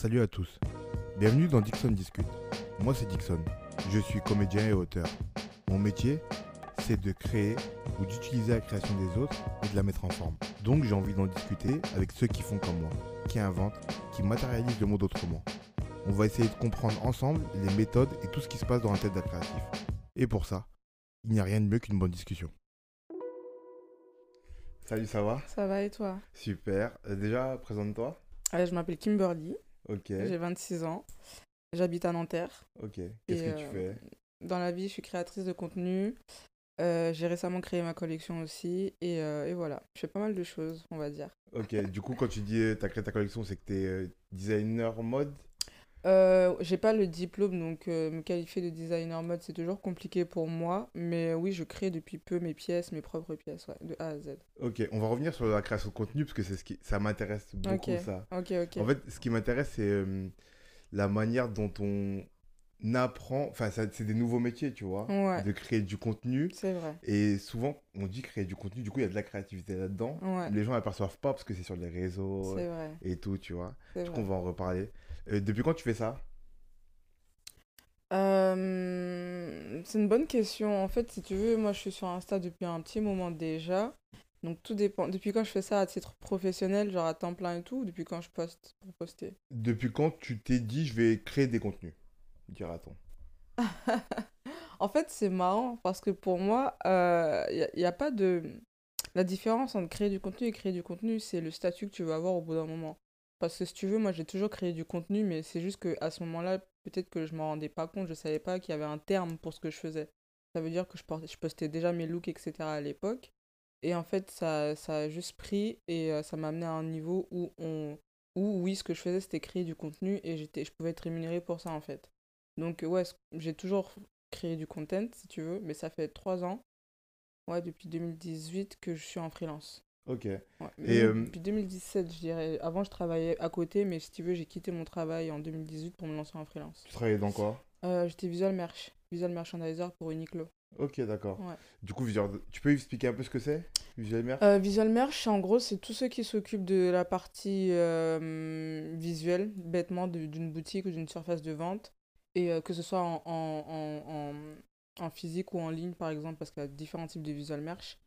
Salut à tous. Bienvenue dans Dixon Discute. Moi c'est Dixon. Je suis comédien et auteur. Mon métier, c'est de créer ou d'utiliser la création des autres et de la mettre en forme. Donc j'ai envie d'en discuter avec ceux qui font comme moi, qui inventent, qui matérialisent le monde autrement. On va essayer de comprendre ensemble les méthodes et tout ce qui se passe dans la tête d'un créatif. Et pour ça, il n'y a rien de mieux qu'une bonne discussion. Salut, ça va? Ça va et toi? Super. Euh, déjà, présente-toi. Euh, Je m'appelle Kimberly, Ok. j'ai 26 ans, j'habite à Nanterre. Ok. Qu'est-ce que tu euh, fais? Dans la vie, je suis créatrice de contenu. Euh, j'ai récemment créé ma collection aussi. Et, euh, et voilà, je fais pas mal de choses, on va dire. Ok, du coup, quand tu dis euh, t'as créé ta collection, c'est que t'es designer mode? Euh, j'ai pas le diplôme, donc euh, me qualifier de designer mode, c'est toujours compliqué pour moi. Mais oui, je crée depuis peu mes pièces, mes propres pièces, ouais, de A à Z. Ok, on va revenir sur la création de contenu parce que c'est ce qui ça m'intéresse beaucoup Ok. ça. Ok, ok. En fait, ce qui m'intéresse c'est euh, la manière dont on apprend, enfin c'est des nouveaux métiers, tu vois, Ouais, de créer du contenu c'est vrai. et souvent on dit créer du contenu, du coup il y a de la créativité là-dedans. Ouais, Les gens n'aperçoivent pas parce que c'est sur les réseaux et tout, tu vois. c'est Du coup, vrai. on va en reparler. Euh, depuis quand tu fais ça Euh, c'est une bonne question. En fait, si tu veux, moi je suis sur Insta depuis un petit moment déjà. Donc tout dépend. Depuis quand je fais ça à titre professionnel, genre à temps plein et tout, ou depuis quand je poste pour poster? Depuis quand tu t'es dit je vais créer des contenus Dira-t-on? En fait, c'est marrant parce que pour moi, il n'y a, a pas de... La différence entre créer du contenu et créer du contenu, c'est le statut que tu veux avoir au bout d'un moment. Parce que si tu veux, moi j'ai toujours créé du contenu, mais c'est juste qu'à ce moment-là, peut-être que je m'en rendais pas compte, je savais pas qu'il y avait un terme pour ce que je faisais. Ça veut dire que je, postais déjà mes looks, etc. à l'époque. Et en fait, ça, ça a juste pris et euh, ça m'a amené à un niveau où, on, où oui, ce que je faisais, c'était créer du contenu et j'étais, je pouvais être rémunéré pour ça, en fait. Donc, ouais, j'ai toujours créé du content, si tu veux, mais ça fait trois ans, ouais, depuis 2018 que je suis en freelance. Ok. Ouais. Et, Même euh, Depuis 2017, je dirais. Avant, je travaillais à côté, mais si tu veux, j'ai quitté mon travail en 2018 pour me lancer en freelance. Tu travaillais dans quoi? Euh, j'étais visual merch, visual merchandiser pour Uniqlo. Ok, d'accord. Ouais. Du coup, visual... tu peux expliquer un peu ce que c'est Visual Merch? Euh, visual merch, en gros, c'est tous ceux qui s'occupent de la partie visuelle, bêtement, d'une boutique ou d'une surface de vente. Et que ce soit en, en- en physique ou en ligne, par exemple, parce qu'il y a différents types de visual merch.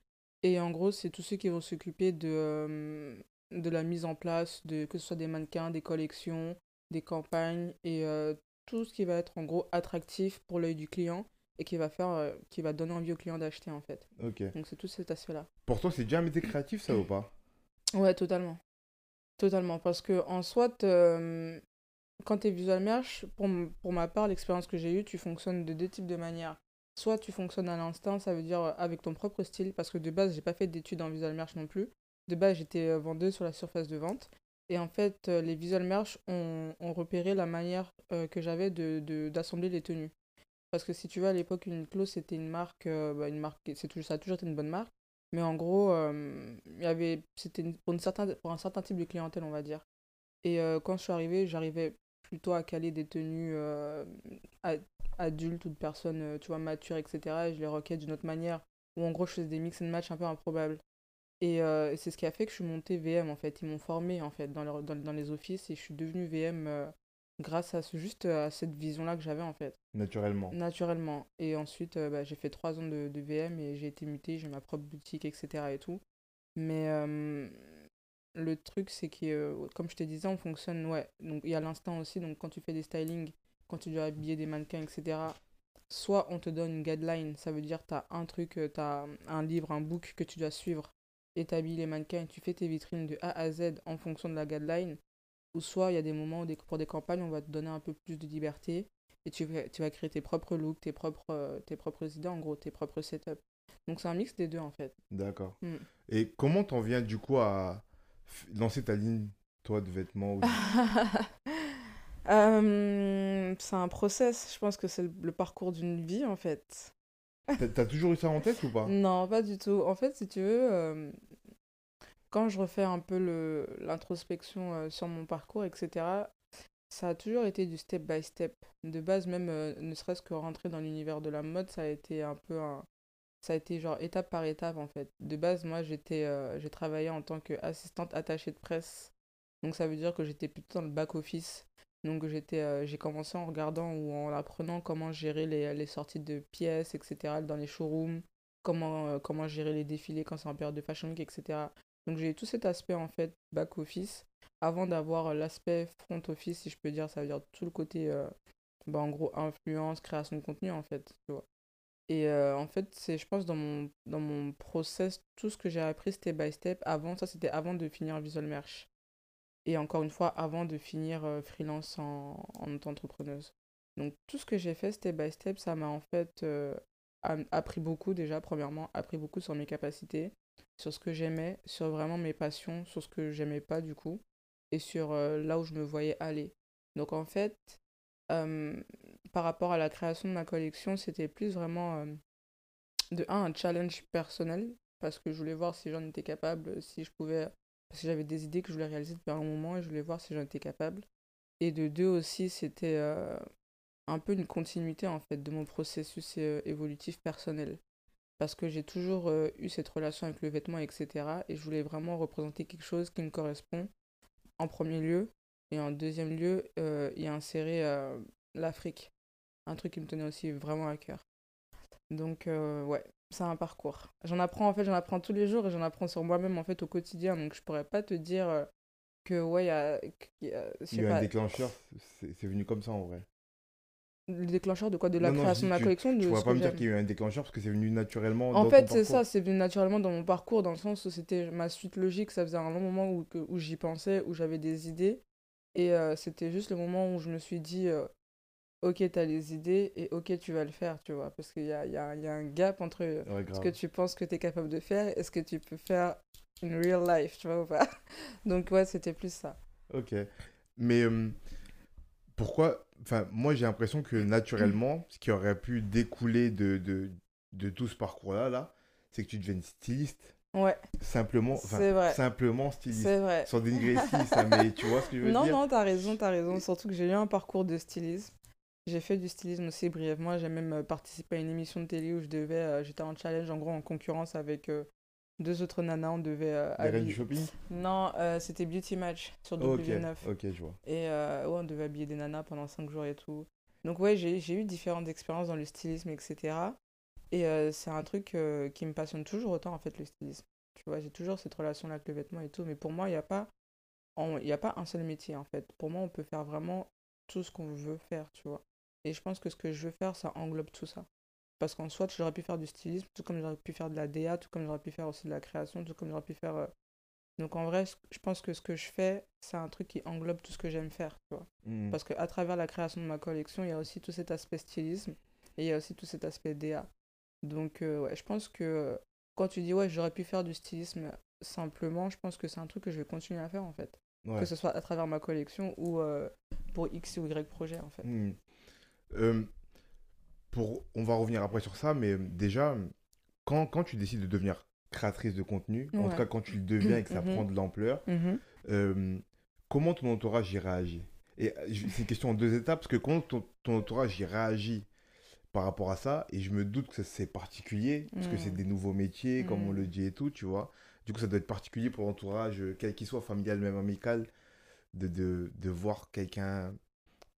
Et en gros, c'est tous ceux qui vont s'occuper de, euh, de la mise en place, de, que ce soit des mannequins, des collections, des campagnes et euh, tout ce qui va être en gros attractif pour l'œil du client et qui va faire, euh, qui va donner envie au client d'acheter en fait. Ok. Donc c'est tout cet aspect-là. Pour toi, c'est déjà un métier créatif, ça ou pas? Ouais, totalement. Totalement. Parce que en soit, euh, quand tu es visual merch, pour, pour ma part, l'expérience que j'ai eue, tu fonctionnes de deux types de manières. Soit tu fonctionnes à l'instinct, ça veut dire euh, avec ton propre style, parce que de base, j'ai pas fait d'études en visual merch non plus. De base, j'étais euh, vendeuse sur la surface de vente. Et en fait, euh, les visual merch ont, repéré la manière que j'avais de, de- d'assembler les tenues. Parce que si tu veux, à l'époque, Uniqlo, c'était une marque, bah, une marque, ça a toujours été une bonne marque. Mais en gros, il y avait, c'était une- pour, une pour un certain type de clientèle, on va dire. Et quand je suis arrivée, j'arrivais plutôt à caler des tenues euh, adultes ou de personnes, euh, tu vois, matures, etc. Et je les requais d'une autre manière. Où en gros, je faisais des mix and match un peu improbables. Et euh, c'est ce qui a fait que je suis montée VM, en fait. Ils m'ont formée, en fait, dans, leur- dans, dans les offices. Et je suis devenue VM euh, grâce à ce, juste à cette vision-là que j'avais, en fait. Naturellement. Naturellement. Et ensuite, bah, j'ai fait trois ans de, de VM et j'ai été mutée, j'ai ma propre boutique, etc. et tout. Mais le truc, c'est que, euh, comme je te disais, on fonctionne, ouais. Donc, il y a l'instant aussi. Donc, quand tu fais des stylings, quand tu dois habiller des mannequins, etc., soit on te donne une guideline, ça veut dire tu as un truc, tu as un livre, un book que tu dois suivre et tu habilles les mannequins et tu fais tes vitrines de A à Z en fonction de la guideline. Ou soit il y a des moments où des- pour des campagnes, on va te donner un peu plus de liberté et tu vas, tu vas créer tes propres looks, tes propres, euh, tes propres idées, en gros, tes propres setups. Donc c'est un mix des deux en fait. D'accord. Mm. Et comment t'en viens du coup à lancer ta ligne, toi, de vêtements Euh, c'est un process, je pense que c'est le, le parcours d'une vie en fait. T'as toujours eu ça en tête ou pas? Non, pas du tout. En fait, si tu veux, euh, quand je refais un peu l'introspection euh, sur mon parcours, etc., ça a toujours été du step by step. De base, même euh, ne serait-ce que rentrer dans l'univers de la mode, ça a été un peu un... Ça a été genre étape par étape en fait. De base, moi, j'étais, euh, j'ai travaillé en tant qu'assistante attachée de presse. Donc ça veut dire que j'étais plutôt dans le back-office. Donc j'étais, euh, j'ai commencé en regardant ou en apprenant comment gérer les, sorties de pièces, etc. dans les showrooms, comment, euh, comment gérer les défilés quand c'est en période de Fashion Week, etc. Donc j'ai eu tout cet aspect en fait back office avant d'avoir l'aspect front office, si je peux dire, ça veut dire tout le côté, bah, en gros, influence, création de contenu en fait, tu vois. Et euh, en fait, c'est, je pense, dans mon, dans mon process, tout ce que j'ai appris step by step, avant, ça c'était avant de finir Visual Merch. Et encore une fois, avant de finir euh, freelance en, en auto-entrepreneuse. Donc tout ce que j'ai fait step by step, ça m'a en fait euh, appris beaucoup déjà, premièrement, appris beaucoup sur mes capacités, sur ce que j'aimais, sur vraiment mes passions, sur ce que j'aimais pas du coup, et sur là où je me voyais aller. Donc en fait, par rapport à la création de ma collection, c'était plus vraiment euh, de un, un challenge personnel, parce que je voulais voir si j'en étais capable, si je pouvais, parce j'avais des idées que je voulais réaliser depuis un moment et je voulais voir si j'en étais capable. Et de deux aussi, c'était euh, un peu une continuité en fait de mon processus euh, évolutif personnel. Parce que j'ai toujours euh, eu cette relation avec le vêtement, etc. Et je voulais vraiment représenter quelque chose qui me correspond en premier lieu. Et en deuxième lieu, euh, y insérer euh, l'Afrique. Un truc qui me tenait aussi vraiment à cœur. Donc, euh, ouais, c'est un parcours. J'en apprends, en fait, j'en apprends tous les jours et j'en apprends sur moi-même, en fait, au quotidien. Donc, je pourrais pas te dire euh, que, ouais, il y a, y a- Il y a eu un pas, déclencheur, c'est venu comme ça en vrai. le déclencheur de quoi? De la Non, création de ma collection, tu de pourrais pas me dire qu'il y a eu un déclencheur parce que c'est venu naturellement En dans fait, c'est ça, c'est venu naturellement dans mon parcours, dans le sens où c'était ma suite logique. Ça faisait un long moment où, où j'y pensais, où j'avais des idées. Et euh, c'était juste le moment où je me suis dit, euh, ok, t'as les idées et ok, tu vas le faire, tu vois. Parce qu'il y a, y a, y a un gap entre Ouais, ce que tu penses que t'es capable de faire et ce que tu peux faire in real life, tu vois ou pas. Donc ouais, c'était plus ça. Ok. Mais euh, pourquoi... Enfin, moi j'ai l'impression que naturellement, ce qui aurait pu découler de, de, de tout ce parcours-là, là, c'est que tu deviennes styliste. Ouais, Simplement, vrai. simplement styliste. C'est vrai. Sans dénigrer ici, ça, mais tu vois ce que je veux Non, dire? non, t'as raison, t'as raison. Surtout que j'ai eu un parcours de stylisme. J'ai fait du stylisme aussi brièvement. J'ai même euh, participé à une émission de télé où je devais, euh, j'étais en challenge, en gros, en concurrence avec euh, deux autres nanas. On devait euh, Les du shopping? Non, c'était Beauty Match sur Ok, W9. ok, je vois. Et ouais, on devait habiller des nanas pendant 5 jours et tout. Donc ouais, j'ai eu différentes expériences dans le stylisme, etc. Et c'est un truc qui me passionne toujours autant, en fait, le stylisme. Tu vois, j'ai toujours cette relation-là avec le vêtement et tout. Mais pour moi, il n'y a pas, il a pas un seul métier, en fait. Pour moi, on peut faire vraiment tout ce qu'on veut faire, tu vois. Et je pense que ce que je veux faire, ça englobe tout ça. Parce qu'en soit, j'aurais pu faire du stylisme, tout comme j'aurais pu faire de la DA, tout comme j'aurais pu faire aussi de la création, tout comme j'aurais pu faire... euh, Donc en vrai, je pense que ce que je fais, c'est un truc qui englobe tout ce que j'aime faire, tu vois. Hmm. Parce qu'à travers la création de ma collection, il y a aussi tout cet aspect stylisme et il y a aussi tout cet aspect DA. Donc, euh, ouais, je pense que quand tu dis, ouais, j'aurais pu faire du stylisme simplement, je pense que c'est un truc que je vais continuer à faire en fait. Ouais. Que ce soit à travers ma collection ou euh, pour X ou Y projet en fait. Hmm. Euh, pour, on va revenir après sur ça, mais déjà, quand, quand tu décides de devenir créatrice de contenu, en tout cas quand tu le deviens et que ça Mhm. prend de l'ampleur, euh, comment ton entourage y réagit? Et euh, c'est une question en deux étapes, parce que quand ton, ton entourage y réagit par rapport à ça, et je me doute que c'est particulier, parce que c'est Mm. des nouveaux métiers, comme on Mm. le dit et tout, tu vois. Du coup, ça doit être particulier pour l'entourage, quel qu'il soit, familial, même amical, de, de, de voir quelqu'un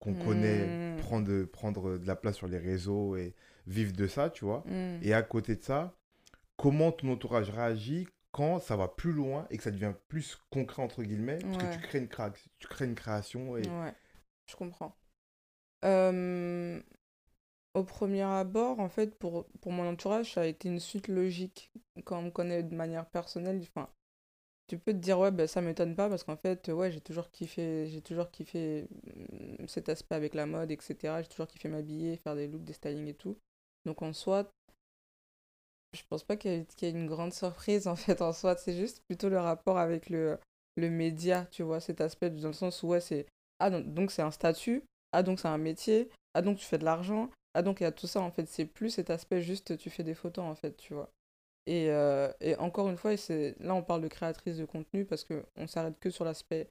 qu'on connaît Mm. prendre, prendre de la place sur les réseaux et vivre de ça, tu vois. Mm. Et à côté de ça, comment ton entourage réagit quand ça va plus loin et que ça devient plus concret, entre guillemets, parce que tu crées une, créa- tu crées une création et... Ouais, je comprends. Euh, au premier abord, en fait, pour, pour mon entourage, ça a été une suite logique. Quand on me connaît de manière personnelle, enfin, tu peux te dire, ouais, ben, ça m'étonne pas parce qu'en fait, ouais, j'ai toujours kiffé, j'ai toujours kiffé mm, cet aspect avec la mode, etc. J'ai toujours kiffé m'habiller, faire des looks, des stylings et tout. Donc en soi, je pense pas qu'il y y ait une grande surprise en fait en soi. C'est juste plutôt le rapport avec le, le média, tu vois, cet aspect dans le sens où, ouais, c'est ah, donc c'est un statut. Ah, donc c'est un métier. Ah, donc tu fais de l'argent. Ah, donc il y a tout ça, en fait. C'est plus cet aspect juste, tu fais des photos, en fait, tu vois. Et, euh, et encore une fois, c'est là, on parle de créatrice de contenu parce qu'on s'arrête que sur l'aspect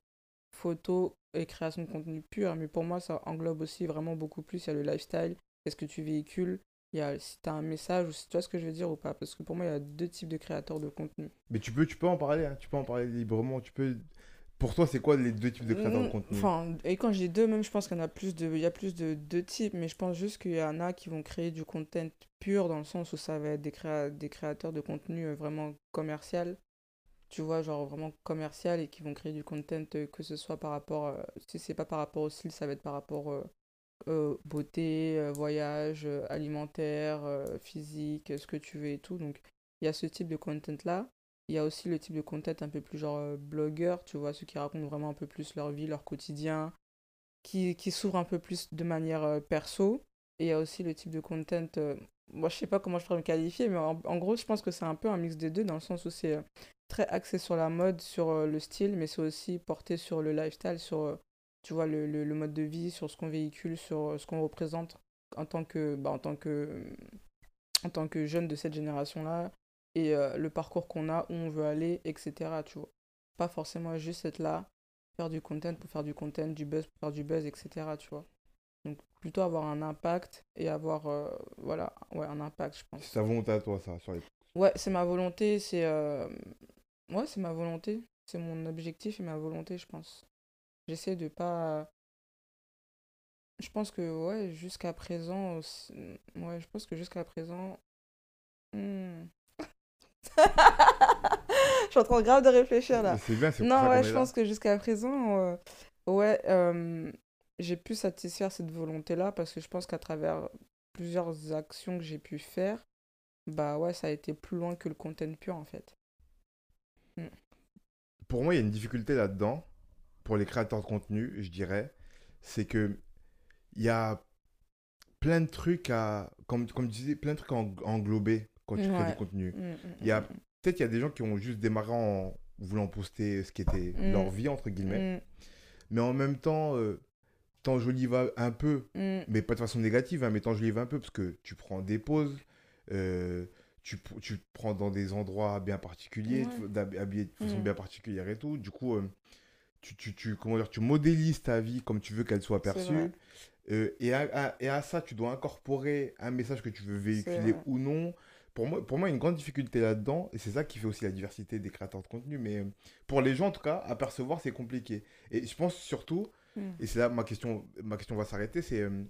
photo et création de contenu pur. Mais pour moi, ça englobe aussi vraiment beaucoup plus. Il y a le lifestyle, qu'est-ce que tu véhicules. Il y a si tu as un message ou si tu vois ce que je veux dire ou pas. Parce que pour moi, il y a deux types de créateurs de contenu. Mais tu peux, tu peux en parler, hein, tu peux en parler librement, tu peux Pour toi, c'est quoi les deux types de créateurs de Mm, contenu Enfin, et quand dis deux, même, je pense qu'il y en a plus de, il y a plus de deux types, mais je pense juste qu'il y en a qui vont créer du content pur dans le sens où ça va être des, créa- des créateurs de contenu euh, vraiment commercial, tu vois, genre vraiment commercial et qui vont créer du content euh, que ce soit par rapport, euh, si c'est pas par rapport au style, ça va être par rapport euh, euh, beauté, voyage, alimentaire, physique, ce que tu veux et tout. Donc, il y a ce type de content-là. Il y a aussi le type de content un peu plus genre euh, blogueur, tu vois, ceux qui racontent vraiment un peu plus leur vie, leur quotidien, qui, qui s'ouvrent un peu plus de manière euh, perso. Et il y a aussi le type de content, euh, moi je sais pas comment je pourrais me qualifier, mais en, gros je pense que c'est un peu un mix des deux, dans le sens où c'est très axé sur la mode, sur le style, mais c'est aussi porté sur le lifestyle, sur, tu vois, le, le, le mode de vie, sur ce qu'on véhicule, sur ce qu'on représente en tant que, bah, en tant que, en tant que jeune de cette génération-là, et euh, le parcours qu'on a, où on veut aller, etc. Tu vois. Pas forcément juste être là, faire du content pour faire du content, du buzz pour faire du buzz, etc. Tu vois. Donc plutôt avoir un impact et avoir, euh, voilà, ouais, un impact, je pense. C'est ta volonté à toi, ça, sur les... Ouais, c'est ma volonté, c'est... euh, Ouais, c'est ma volonté. C'est mon objectif et ma volonté, je pense. J'essaie de pas... Je pense que, ouais, jusqu'à présent... Ouais, je pense que jusqu'à présent... Hmm. je suis en train grave de réfléchir, là. C'est bien, c'est Non, ouais, je pense que jusqu'à présent, euh, ouais, euh, j'ai pu satisfaire cette volonté-là parce que je pense qu'à travers plusieurs actions que j'ai pu faire, bah ouais, ça a été plus loin que le content pur en fait. Pour moi, il y a une difficulté là-dedans, pour les créateurs de contenu, je dirais, c'est que il y a plein de trucs à, comme, comme tu disais, plein de trucs à en- englober quand tu crées Ouais. du contenu. Mm, mm, Il y a mm, peut-être il y a des gens qui ont juste démarré en voulant poster ce qui était leur vie entre guillemets, mais en même temps, euh, t'enjolives un peu, mais pas de façon négative, hein, mais t'enjolives un peu parce que tu prends des pauses, euh, tu, tu prends dans des endroits bien particuliers, Ouais. habillé de façon bien particulière et tout. Du coup, euh, tu, tu, tu, comment dire, tu modélises ta vie comme tu veux qu'elle soit perçue. Euh, et, à, à- et à ça, tu dois incorporer un message que tu veux véhiculer ou non. Pour moi, pour moi, une grande difficulté là-dedans, et c'est ça qui fait aussi la diversité des créateurs de contenu. Mais euh, pour les gens, en tout cas, à percevoir, c'est compliqué. Et je pense surtout, Mm. et c'est là ma question, ma question va s'arrêter, c'est euh,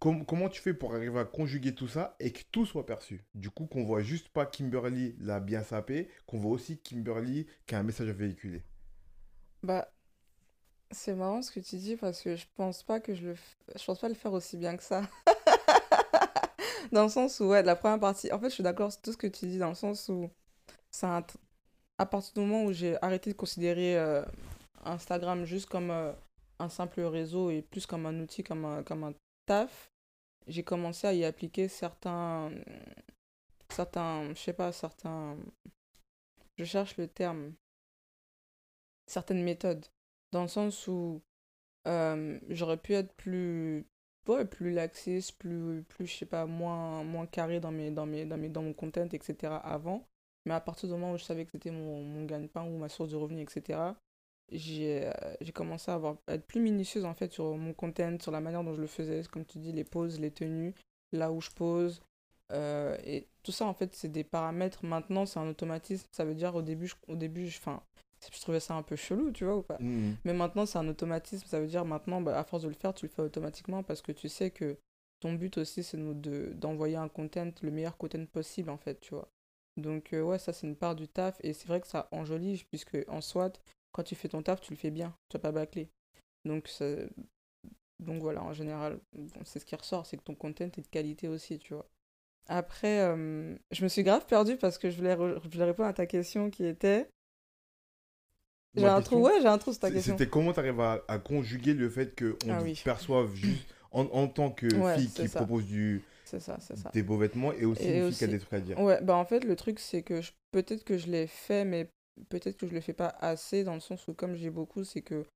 com- comment tu fais pour arriver à conjuguer tout ça et que tout soit perçu? Du coup, qu'on voit juste pas Kimberly l'a bien sapé, qu'on voit aussi Kimberly qui a un message à véhiculer. Bah, c'est marrant ce que tu dis parce que je pense pas que je le f- je pense pas le faire aussi bien que ça. Dans le sens où, ouais, la première partie, en fait, je suis d'accord sur tout ce que tu dis, dans le sens où, un à partir du moment où j'ai arrêté de considérer euh, Instagram juste comme euh, un simple réseau et plus comme un outil, comme un, comme un taf, j'ai commencé à y appliquer certains, certains, je sais pas, certains, je cherche le terme, certaines méthodes, dans le sens où euh, j'aurais pu être plus ouais, plus laxiste, plus, plus je sais pas, moins, moins carré dans, mes, dans, mes, dans, mes, dans mon content, etc. avant. Mais à partir du moment où je savais que c'était mon, mon gagne-pain ou ma source de revenus, etc., j'ai euh, j'ai commencé à, avoir, être plus minutieuse en fait sur mon content, sur la manière dont je le faisais, comme tu dis, les poses, les tenues, là où je pose. euh, et tout ça, en fait, c'est des paramètres. Maintenant, c'est un automatisme. Ça veut dire, au début, je, au début je, 'fin, je trouvais ça un peu chelou, tu vois, ou pas Mhm. mais maintenant, c'est un automatisme. Ça veut dire maintenant, bah, à force de le faire, tu le fais automatiquement parce que tu sais que ton but aussi, c'est de- de- d'envoyer un content, le meilleur content possible, en fait, tu vois. Donc, euh, ouais, ça, c'est une part du taf. Et c'est vrai que ça enjolive, puisque en soit, quand tu fais ton taf, tu le fais bien. Tu vas pas bâcler. Donc, ça- donc voilà, en général, bon, c'est ce qui ressort, c'est que ton content est de qualité aussi, tu vois. Après, euh, je me suis grave perdue parce que je voulais, re- je voulais répondre à ta question qui était. J'ai un trou, ouais, j'ai un trou sur ta question. C'était comment tu arrives à, à conjuguer le fait qu'on Ah oui. perçoive juste en, en tant que Ouais, fille qui ça. propose du, C'est ça, c'est ça. des beaux vêtements et aussi Et une fille qui a des trucs à dire. Ouais, bah en fait, le truc, c'est que je- peut-être que je l'ai fait, mais peut-être que je le fais pas assez, dans le sens où, comme j'ai beaucoup, c'est que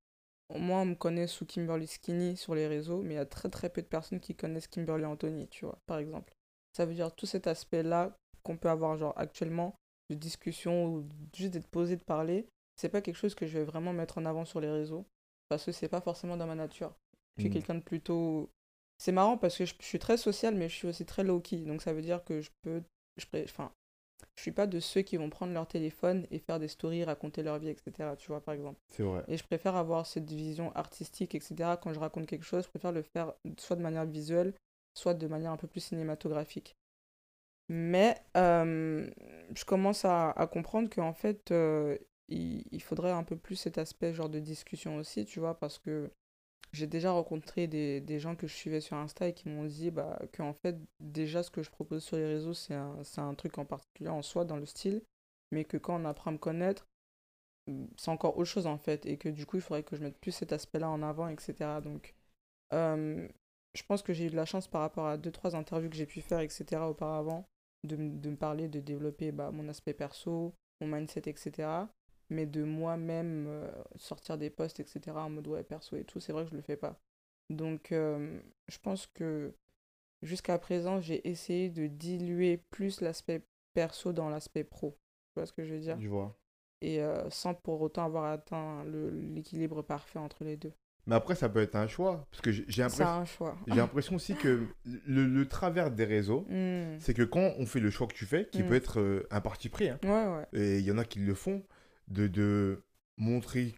moi, on me connaît sous Kimberly Skinny sur les réseaux, mais il y a très très peu de personnes qui connaissent Kimberly Anthony, tu vois, par exemple. Ça veut dire tout cet aspect-là qu'on peut avoir, genre, actuellement, de discussion ou juste d'être posé, de parler, c'est pas quelque chose que je vais vraiment mettre en avant sur les réseaux, parce que c'est pas forcément dans ma nature. Je suis Mm. quelqu'un de plutôt. C'est marrant parce que je, je suis très social, mais je suis aussi très low-key. Donc ça veut dire que je peux. Je, pré- enfin, je suis pas de ceux qui vont prendre leur téléphone et faire des stories, raconter leur vie, etc. Tu vois, par exemple. C'est vrai. Et je préfère avoir cette vision artistique, etc. Quand je raconte quelque chose, je préfère le faire soit de manière visuelle, soit de manière un peu plus cinématographique. Mais euh, je commence à, à comprendre qu'en fait, euh, il, faudrait un peu plus cet aspect genre de discussion aussi, tu vois, parce que j'ai déjà rencontré des, gens que je suivais sur Insta et qui m'ont dit bah, que en fait, déjà, ce que je propose sur les réseaux, c'est un, truc en particulier en soi, dans le style, mais que quand on apprend à me connaître, c'est encore autre chose en fait, et que du coup, il faudrait que je mette plus cet aspect-là en avant, etc. Donc, je pense que j'ai eu de la chance par rapport à deux, trois interviews que j'ai pu faire, etc. auparavant, de, de me parler, de développer bah, mon aspect perso, mon mindset, etc. Mais de moi-même euh, sortir des posts, etc. en mode ouais, perso et tout, c'est vrai que je le fais pas. Donc, euh, je pense que jusqu'à présent, j'ai essayé de diluer plus l'aspect perso dans l'aspect pro. Tu vois ce que je veux dire? Je vois. Et euh, sans pour autant avoir atteint l'équilibre parfait entre les deux. Mais après, ça peut être un choix. Parce que j'ai l'impression un choix. j'ai l'impression aussi que le, le travers des réseaux, Hmm. c'est que quand on fait le choix que tu fais, qui Mm. peut être un parti pris, hein, Ouais, ouais. et il y en a qui le font, de, de montrer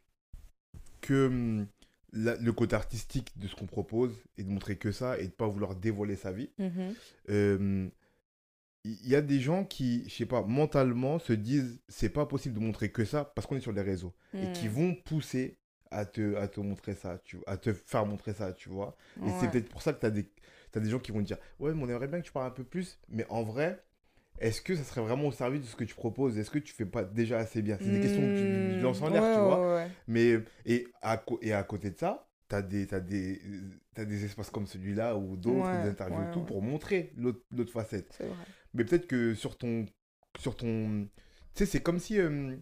que hum, la- le côté artistique de ce qu'on propose et de montrer que ça et de pas vouloir dévoiler sa vie. Mhm. Euh, Il y a des gens qui, je sais pas, mentalement se disent c'est pas possible de montrer que ça parce qu'on est sur les réseaux et qui Hmm. vont pousser à te, à te montrer ça, tu, à te faire montrer ça, tu vois. Et c'est peut-être pour ça que tu as des, t'as des gens qui vont te dire Ouais, mais on aimerait bien que tu parles un peu plus. Mais en vrai, est-ce que ça serait vraiment au service de ce que tu proposes? Est-ce que tu fais pas déjà assez bien? C'est des questions que tu, tu lances en l'air, ouais, tu vois. ouais. Mais, et, à, et à côté de ça, tu as des, t'as des, t'as des espaces comme celui-là ou d'autres, Ouais, des interviews et tout, pour montrer l'autre facette. C'est vrai. Mais peut-être que sur ton. Sur ton tu sais, c'est comme si. euh,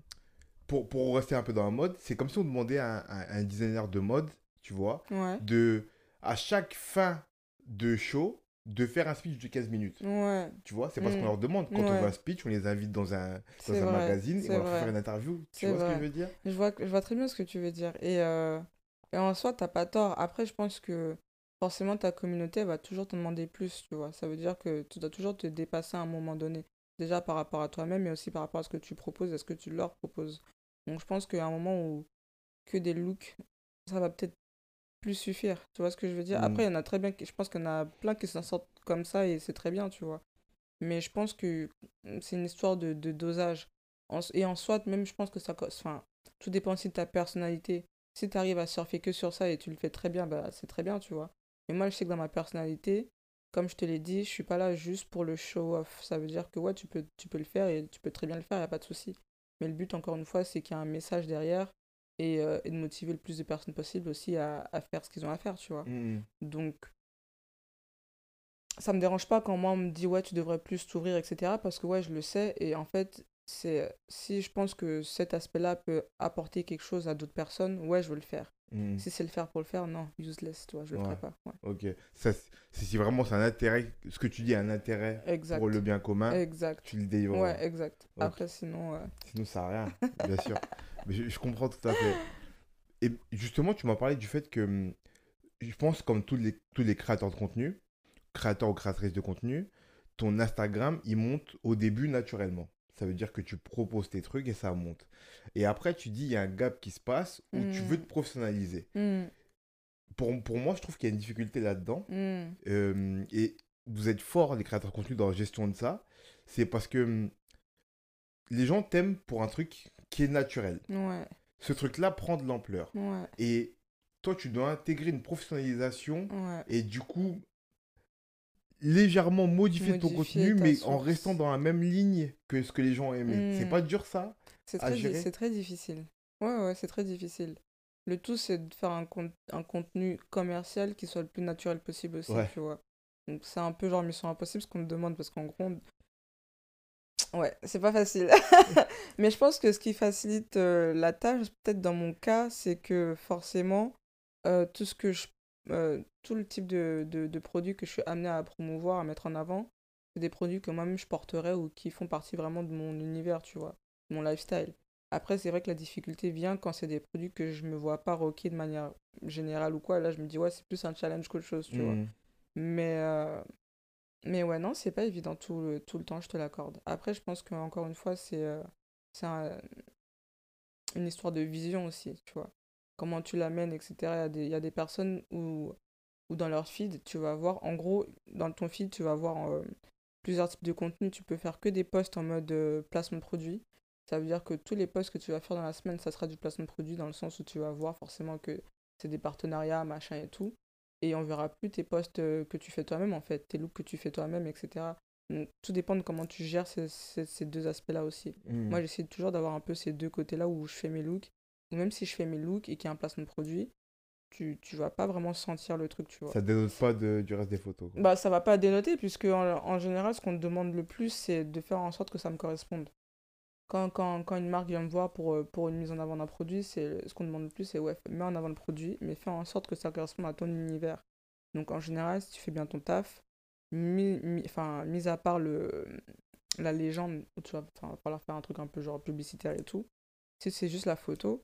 pour, pour rester un peu dans la mode, c'est comme si on demandait à un, à un designer de mode, tu vois, de. À chaque fin de show, de faire un speech de 15 minutes. Ouais. Tu vois, c'est pas ce qu'on Mm. leur demande. Quand on veut un speech, on les invite dans un, dans un vrai. magazine et on leur fait faire une interview. Tu vois ce que je veux dire? Je vois, je vois très bien ce que tu veux dire. Et, euh, et en soi, t'as pas tort. Après, je pense que forcément, ta communauté elle va toujours te demander plus, tu vois. Ça veut dire que tu dois toujours te dépasser à un moment donné. Déjà par rapport à toi-même, mais aussi par rapport à ce que tu proposes et ce que tu leur proposes. Donc, je pense qu'à un moment où que des looks, ça va peut-être plus suffire. Tu vois ce que je veux dire? Mm. Après, il y en a très bien, je pense qu'il y en a plein qui s'en sortent comme ça et c'est très bien, tu vois. Mais je pense que c'est une histoire de, de dosage. En- et en soi, même, je pense que ça, enfin, tout dépend aussi de ta personnalité. Si tu arrives à surfer que sur ça et tu le fais très bien, bah, c'est très bien, tu vois. Mais moi, je sais que dans ma personnalité, comme je te l'ai dit, je suis pas là juste pour le show-off. Ça veut dire que ouais, tu peux, tu peux le faire et tu peux très bien le faire, il a pas de souci. Mais le but, encore une fois, c'est qu'il y a un message derrière et, euh, et de motiver le plus de personnes possible aussi à, à faire ce qu'ils ont à faire, tu vois. Mm. Donc, ça me dérange pas quand moi on me dit ouais, tu devrais plus t'ouvrir, etc. Parce que ouais, je le sais. Et en fait, c'est si je pense que cet aspect-là peut apporter quelque chose à d'autres personnes, ouais, je veux le faire. Mm. Si c'est le faire pour le faire, non, useless, tu vois, je le Ouais. ferai pas. Ouais. Ok. Ça, si vraiment c'est un intérêt, ce que tu dis est un intérêt Exact. pour le bien commun, Exact. tu le délivres. Ouais, exact. Après, sinon, euh, Sinon, ça sert à rien, bien sûr. Mais je, je comprends tout à fait. Et justement, tu m'as parlé du fait que hum, je pense, comme tous les, tous les créateurs de contenu, créateurs ou créatrices de contenu, ton Instagram, il monte au début naturellement. Ça veut dire que tu proposes tes trucs et ça monte. Et après, tu dis, il y a un gap qui se passe où tu veux Mm. te professionnaliser. hmm, Pour, pour moi, je trouve qu'il y a une difficulté là-dedans. hmm, Euh, et vous êtes forts, les créateurs de contenu, dans la gestion de ça. C'est parce que hum, les gens t'aiment pour un truc qui est naturel. ouais, Ce truc-là prend de l'ampleur. ouais, Et toi, tu dois intégrer une professionnalisation ouais. et du coup, légèrement modifier ton contenu, mais en restant dans la même ligne que ce que les gens aimaient. C'est Hmm. pas dur ça C'est très, di- c'est très difficile. Ouais, ouais, c'est très difficile. Le tout, c'est de faire un, con- un contenu commercial qui soit le plus naturel possible aussi, Ouais. tu vois. Donc c'est un peu genre mission impossible ce qu'on me demande parce qu'en gros, on- ouais, c'est pas facile. Mais je pense que ce qui facilite euh, la tâche, peut-être dans mon cas, c'est que forcément, euh, tout ce que je, euh, tout le type de, de, de produits que je suis amené à promouvoir, à mettre en avant, c'est des produits que moi-même je porterais ou qui font partie vraiment de mon univers, tu vois, de mon lifestyle. Après, c'est vrai que la difficulté vient quand c'est des produits que je me vois pas rocker de manière générale ou quoi. Là, je me dis, ouais, c'est plus un challenge qu'autre chose, tu vois. Hmm. Mais, Mais ouais, non, c'est pas évident tout le, tout le temps, je te l'accorde. Après, je pense qu'encore une fois, c'est euh, une histoire de vision aussi, tu vois. Comment tu l'amènes, etc. Il y a des, personnes où, dans leur feed, tu vas voir, en gros, dans ton feed, tu vas voir euh, plusieurs types de contenus. Tu peux faire que des posts en mode euh, placement de produit. Ça veut dire que tous les posts que tu vas faire dans la semaine, ça sera du placement de produit dans le sens où tu vas voir forcément que c'est des partenariats, machin et tout. Et on verra plus tes posts euh, que tu fais toi-même, en fait, tes looks que tu fais toi-même, etc. Donc, tout dépend de comment tu gères ces, ces, ces deux aspects-là aussi. Hmm. Moi, j'essaie toujours d'avoir un peu ces deux côtés-là où je fais mes looks. Ou même si je fais mes looks et qu'il y a un placement de produit, tu, tu vas pas vraiment sentir le truc, tu vois. Ça dénote pas de, du reste des photos. quoi. Bah, ça va pas dénoter, puisque en, en général, ce qu'on te demande le plus, c'est de faire en sorte que ça me corresponde. Quand, quand, quand une marque vient me voir pour, euh, pour une mise en avant d'un produit, c'est ce qu'on demande le plus, c'est ouais, mets en avant le produit, mais fais en sorte que ça corresponde à ton univers. Donc en général, si tu fais bien ton taf, mis, mis- enfin, mis à part le, la légende, où tu vas falloir faire un truc un peu genre publicitaire et tout, si c'est juste la photo,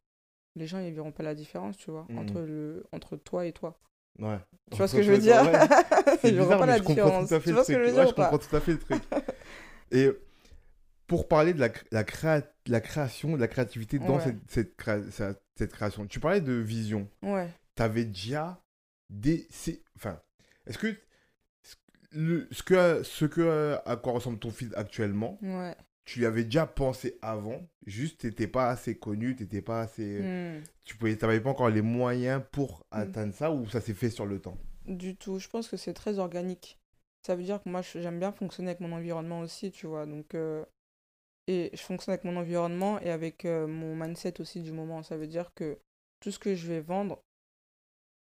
les gens ils verront pas la différence, tu vois, entre, le, entre toi et toi. Ouais. Tu vois ce que je veux dire? Ils verront pas la différence. Tu vois ce que je veux dire je ou pas? comprends tout à fait le truc. Et pour parler de la, cr- la, créa- la création, de la créativité dans Ouais. cette, cette, créa- ça- cette création, tu parlais de vision. Ouais. T'avais déjà des. c'est- Enfin, est-ce que. Le, ce, que, ce que à quoi ressemble ton feed actuellement, Ouais. tu y avais déjà pensé avant, juste t'étais pas assez connu, t'étais pas assez. Hmm. Tu pouvais, t'avais pas encore les moyens pour Mm. atteindre ça ou ça s'est fait sur le temps? Du tout. Je pense que c'est très organique. Ça veut dire que moi, j'aime bien fonctionner avec mon environnement aussi, tu vois. Donc, euh, et je fonctionne avec mon environnement et avec euh, mon mindset aussi du moment. Ça veut dire que tout ce que je vais vendre,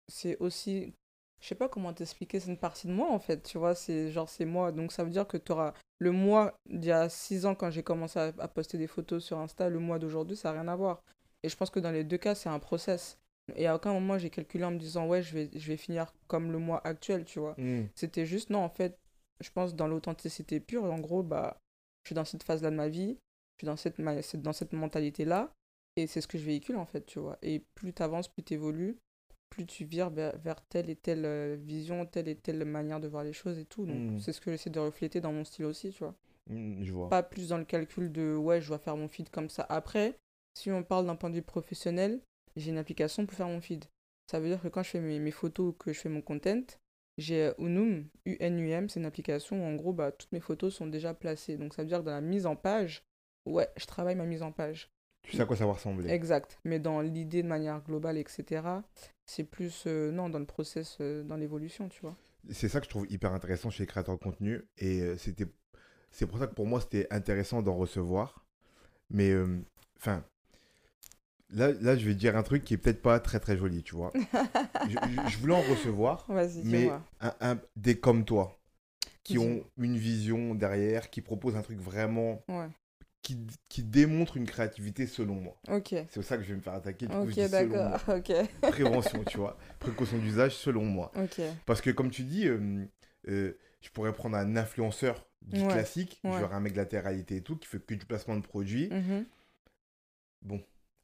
c'est aussi. Je sais pas comment t'expliquer, c'est une partie de moi en fait, tu vois. C'est genre, c'est moi. Donc, ça veut dire que tu auras le mois d'il y a six ans quand j'ai commencé à, à poster des photos sur Insta, le mois d'aujourd'hui, ça n'a rien à voir. Et je pense que dans les deux cas, c'est un process. Et à aucun moment, j'ai calculé en me disant, ouais, je vais, je vais finir comme le mois actuel, tu vois. C'était juste, non, en fait, je pense dans l'authenticité pure. En gros, bah, je suis dans cette phase-là de ma vie, je suis dans cette, ma- dans cette mentalité-là, et c'est ce que je véhicule, en fait, tu vois. Et plus tu avances, plus tu évolues, plus tu vires vers, vers telle et telle euh, vision, telle et telle manière de voir les choses et tout. Donc, Mm. c'est ce que j'essaie de refléter dans mon style aussi, tu vois. Mm, je vois. Pas plus dans le calcul de, ouais, je dois faire mon feed comme ça. Après, si on parle d'un point de vue professionnel, j'ai une application pour faire mon feed. Ça veut dire que quand je fais mes, mes photos ou que je fais mon content, j'ai euh, Unum, U-N-U-M, c'est une application où en gros, bah, toutes mes photos sont déjà placées. Donc ça veut dire que dans la mise en page, ouais, je travaille ma mise en page. Tu sais à quoi ça va ressembler. Exact. Mais dans l'idée de manière globale, etc., c'est plus, euh, non, dans le process, euh, dans l'évolution, tu vois. C'est ça que je trouve hyper intéressant chez les créateurs de contenu. Et euh, c'était, c'est pour ça que pour moi, c'était intéressant d'en recevoir. Mais, enfin, là, là, je vais dire un truc qui est peut-être pas très très joli, tu vois. je, je- je voulais en recevoir, mais un, un- des comme toi, qui ont une vision derrière, qui proposent un truc vraiment, Ouais. qui, qui démontre une créativité selon moi. Ok. C'est pour ça que je vais me faire attaquer. Du coup, je Ok, dis selon moi. d'accord. Ok. Prévention, tu vois. Précaution d'usage selon moi. Parce que comme tu dis, euh, euh, je pourrais prendre un influenceur du Ouais, classique, ouais. genre un mec de la et tout, qui fait que du placement de produits. Mhm.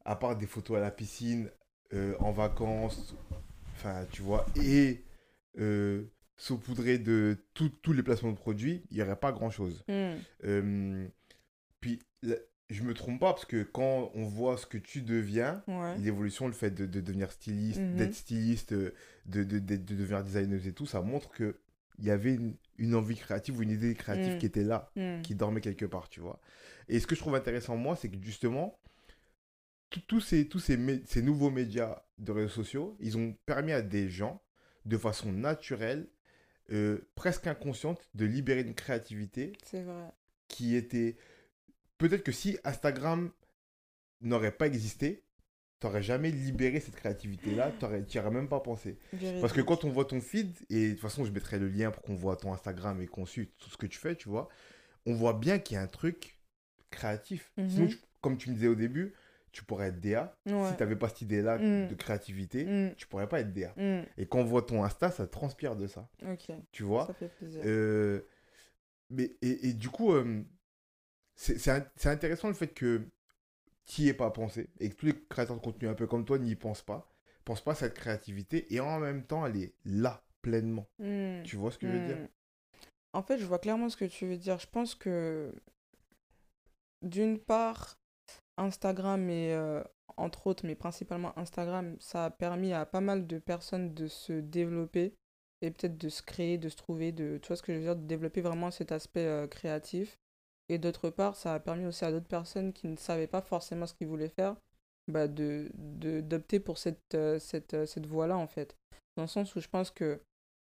À part des photos à la piscine, euh, en vacances, enfin, tu vois, et euh, saupoudré de tous les placements de produits, il n'y aurait pas grand-chose. Hmm. Euh, puis, là, je me trompe pas, parce que quand on voit ce que tu deviens, Ouais. l'évolution, le fait de, de devenir styliste, Mhm. d'être styliste, euh, de, de, de, de devenir designeuse et tout, ça montre que il y avait une, une envie créative ou une idée créative Mhm. qui était là, Hmm. qui dormait quelque part, tu vois. Et ce que je trouve intéressant, moi, c'est que justement, tous ces, tous ces, nouveaux médias de réseaux sociaux, ils ont permis à des gens, de façon naturelle, euh, presque inconsciente, de libérer une créativité C'est vrai. qui était... Peut-être que si Instagram n'aurait pas existé, t'aurais jamais libéré cette créativité-là, t'aurais- t'y aurais même pas pensé. Parce que quand on voit ton feed, et de toute façon je mettrai le lien pour qu'on voit ton Instagram et qu'on suive tout ce que tu fais, tu vois, on voit bien qu'il y a un truc créatif. Mhm. Sinon, tu- comme tu me disais au début, tu pourrais être DA. Ouais. Si tu n'avais pas cette idée-là Mm. de créativité, Hmm. tu pourrais pas être DA. Hmm. Et quand on voit ton Insta, ça transpire de ça, tu vois. Ça fait plaisir. Euh, mais, et, et du coup, euh, c'est c'est in- c'est intéressant le fait que tu n'y aies pas pensé et que tous les créateurs de contenu un peu comme toi n'y pensent pas, pensent pas à cette créativité et en même temps, elle est là, pleinement. Hmm. Tu vois ce que je veux dire? En fait, je vois clairement ce que tu veux dire. Je pense que, d'une part, Instagram et euh, entre autres, mais principalement Instagram, ça a permis à pas mal de personnes de se développer et peut-être de se créer, de se trouver, de, tu vois ce que je veux dire, de développer vraiment cet aspect euh, créatif. Et d'autre part, ça a permis aussi à d'autres personnes qui ne savaient pas forcément ce qu'ils voulaient faire, bah de, d'opter pour cette, euh, cette, cette voie-là, en fait. Dans le sens où je pense que,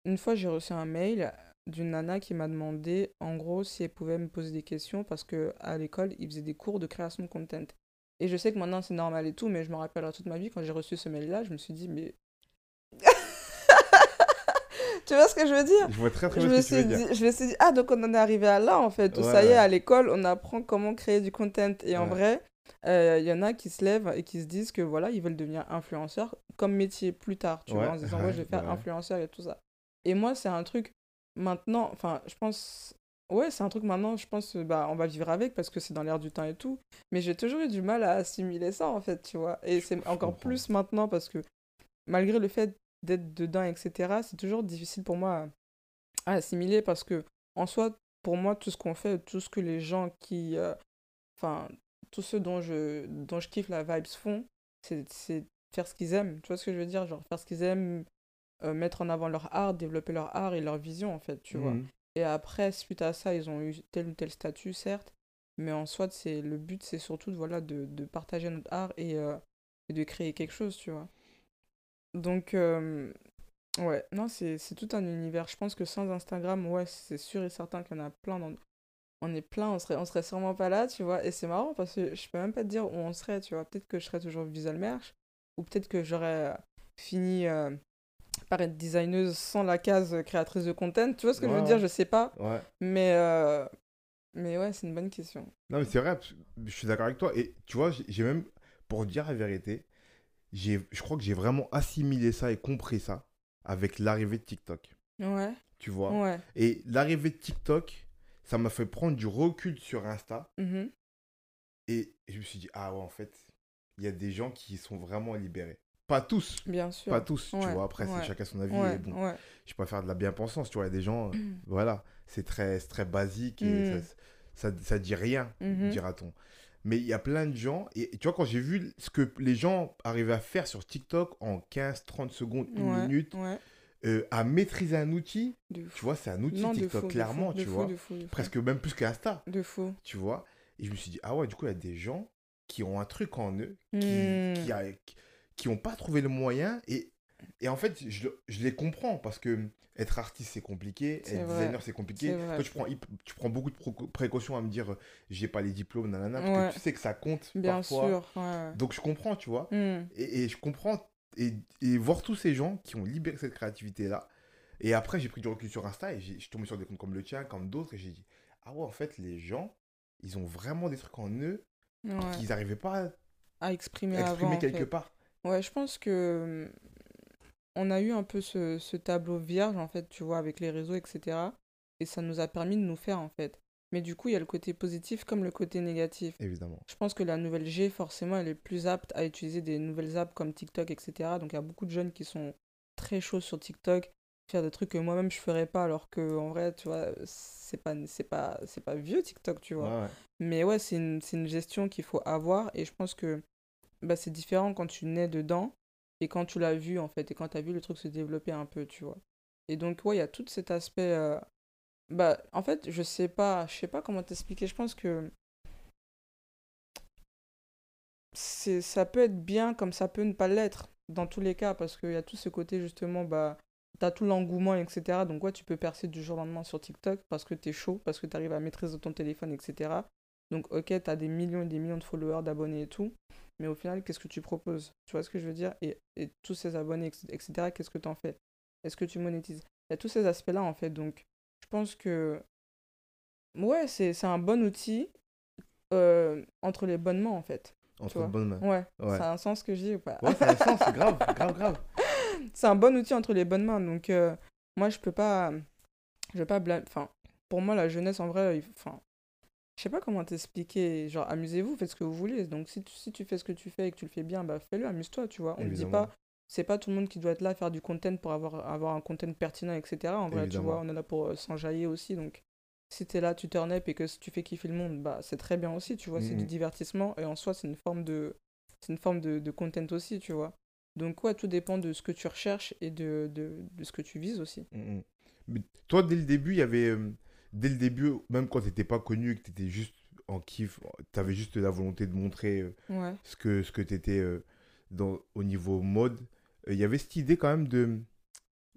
une fois, j'ai reçu un mail d'une nana qui m'a demandé, en gros, si elle pouvait me poser des questions parce que à l'école, ils faisaient des cours de création de content. Et je sais que maintenant c'est normal et tout, mais je me rappellerai toute ma vie quand j'ai reçu ce mail-là, je me suis dit, mais. tu vois ce que je veux dire? Je vois très très je bien me, ce que tu suis veux dit, dire. je me suis dit, ah, donc on en est arrivé à là en fait, Ouais, ça y est, ouais. à l'école, on apprend comment créer du content. Et en vrai, euh, il y en a qui se lèvent et qui se disent que voilà, ils veulent devenir influenceurs comme métier plus tard, tu vois, en se disant, ouais, je vais faire ouais. influenceur et tout ça. Et moi, c'est un truc, maintenant, enfin, je pense, ouais, c'est un truc maintenant, je pense, euh, bah, on va vivre avec parce que c'est dans l'air du temps et tout. Mais j'ai toujours eu du mal à assimiler ça, en fait, tu vois. Et c'est encore comprends. plus maintenant parce que malgré le fait d'être dedans, etc., c'est toujours difficile pour moi à, à assimiler parce que, en soi, pour moi, tout ce qu'on fait, tout ce que les gens qui. euh, Enfin, tous ceux dont je, dont je kiffe la vibes font, c'est faire ce qu'ils aiment. Tu vois ce que je veux dire? Genre, faire ce qu'ils aiment, euh, mettre en avant leur art, développer leur art et leur vision, en fait, tu vois. Mhm. Et après, suite à ça, ils ont eu tel ou tel statut, certes, mais en soi, c'est le but, c'est surtout de, voilà, de, de partager notre art et, euh, et de créer quelque chose, tu vois. Donc, euh, ouais, non, c'est tout un univers. Je pense que sans Instagram, ouais, c'est sûr et certain qu'il y en a plein. dans- On est plein, on serait, on serait sûrement pas là, tu vois. Et c'est marrant parce que je peux même pas te dire où on serait, tu vois. Peut-être que je serais toujours visual merch, ou peut-être que j'aurais fini euh, par être designeuse sans la case créatrice de content. Tu vois ce que je veux dire? Je sais pas. Ouais. Mais, euh, mais ouais, c'est une bonne question. Non, mais c'est vrai, je suis d'accord avec toi. Et tu vois, j'ai même, pour dire la vérité, je crois que j'ai vraiment assimilé ça et compris ça avec l'arrivée de TikTok. Ouais, Tu vois? Ouais. Et l'arrivée de TikTok, ça m'a fait prendre du recul sur Insta. mhm, Et je me suis dit, ah ouais, en fait, il y a des gens qui sont vraiment libérés. Pas tous, Bien sûr. pas tous, tu vois. Après, ouais, c'est chacun son avis. Ouais, bon, je faire de la bien-pensance, tu vois. Il y a des gens, euh, voilà, c'est très, très basique et Mm. ça, ça, ça dit rien, Mhm. dira-t-on. Mais il y a plein de gens, et et tu vois, quand j'ai vu ce que les gens arrivaient à faire sur TikTok en 15, 30 secondes, une minute, euh, à maîtriser un outil, tu vois, c'est un outil Non, TikTok, clairement, tu vois. de de. Presque même plus qu'Insta, De fou. tu vois. Et je me suis dit, ah ouais, du coup, il y a des gens qui ont un truc en eux, qui, qui, a- qui ont pas trouvé le moyen. Et, et en fait, je, je les comprends parce que être artiste, c'est compliqué, être vrai, designer, c'est compliqué. Toi, tu prends, tu prends beaucoup de précautions à me dire, j'ai pas les diplômes, nanana, parce Ouais. que tu sais que ça compte Bien parfois. sûr. Ouais. Donc, je comprends, tu vois. Hmm. Et, et je comprends. Et, et voir tous ces gens qui ont libéré cette créativité-là. Et après, j'ai pris du recul sur Insta et je suis tombé sur des comptes comme le tien, comme d'autres, et j'ai dit, ah ouais, en fait, les gens, ils ont vraiment des trucs en eux Ouais. qu'ils n'arrivaient pas À exprimer à exprimer avant, en quelque fait. part. Ouais, je pense que hum, on a eu un peu ce, ce tableau vierge, en fait, tu vois, avec les réseaux, etc. Et ça nous a permis de nous faire, en fait. Mais du coup, il y a le côté positif comme le côté négatif. Évidemment. Je pense que la nouvelle G, forcément, elle est plus apte à utiliser des nouvelles apps comme TikTok, etc. Donc, il y a beaucoup de jeunes qui sont très chauds sur TikTok, faire des trucs que moi-même je ferais pas, alors que en vrai, tu vois, c'est pas, c'est pas, c'est pas vieux TikTok, tu vois. Ouais. Mais ouais, c'est une, c'est une gestion qu'il faut avoir et je pense que bah, c'est différent quand tu nais dedans et quand tu l'as vu en fait et quand tu as vu le truc se développer un peu, tu vois. Et donc, ouais, il y a tout cet aspect. euh, Bah, en fait, je sais pas, je sais pas comment t'expliquer. Je pense que c'est, ça peut être bien comme ça peut ne pas l'être dans tous les cas parce qu'il y a tout ce côté justement, bah, t'as tout l'engouement, etc. Donc, ouais, tu peux percer du jour au lendemain sur TikTok parce que t'es chaud, parce que t'arrives à maîtriser ton téléphone, etc. Donc, ok, t'as des millions et des millions de followers, d'abonnés et tout. Mais au final, qu'est-ce que tu proposes? Tu vois ce que je veux dire? Et, et tous ces abonnés, etc., qu'est-ce que t'en fais? Est-ce que tu monétises? Il y a tous ces aspects-là, en fait. Donc, je pense que. Ouais, c'est c'est un bon outil euh, entre les bonnes mains, en fait. Entre de bonnes mains. Ouais, Ouais. ça a un sens que je dis ou pas? Ouais, ça a un sens, c'est grave, grave, grave. c'est un bon outil entre les bonnes mains. Donc, euh, moi, je peux pas. Je vais pas blâmer. Enfin, pour moi, la jeunesse, en vrai, il- enfin. Je sais pas comment t'expliquer. Genre, amusez-vous, faites ce que vous voulez. Donc, si tu, si tu fais ce que tu fais et que tu le fais bien, bah fais-le, amuse-toi, tu vois. On ne dit pas c'est pas tout le monde qui doit être là à faire du content pour avoir, avoir un content pertinent, etc. En vrai, tu vois, on est là pour euh, s'enjailler aussi. Donc, si t'es là, tu turn up et que tu fais kiffer le monde, bah, c'est très bien aussi, tu vois. C'est du Mhm. divertissement et en soi, c'est une forme de, c'est une forme de, de content aussi, tu vois. Donc, ouais, tout dépend de ce que tu recherches et de, de, de ce que tu vises aussi. Mm, mm. Mais toi, dès le début, il y avait. euh, dès le début, même quand tu n'étais pas connu et que tu étais juste en kiff, tu avais juste la volonté de montrer euh, Ouais. ce que, ce que tu étais dans, au niveau mode. euh, Il y avait cette idée quand même de.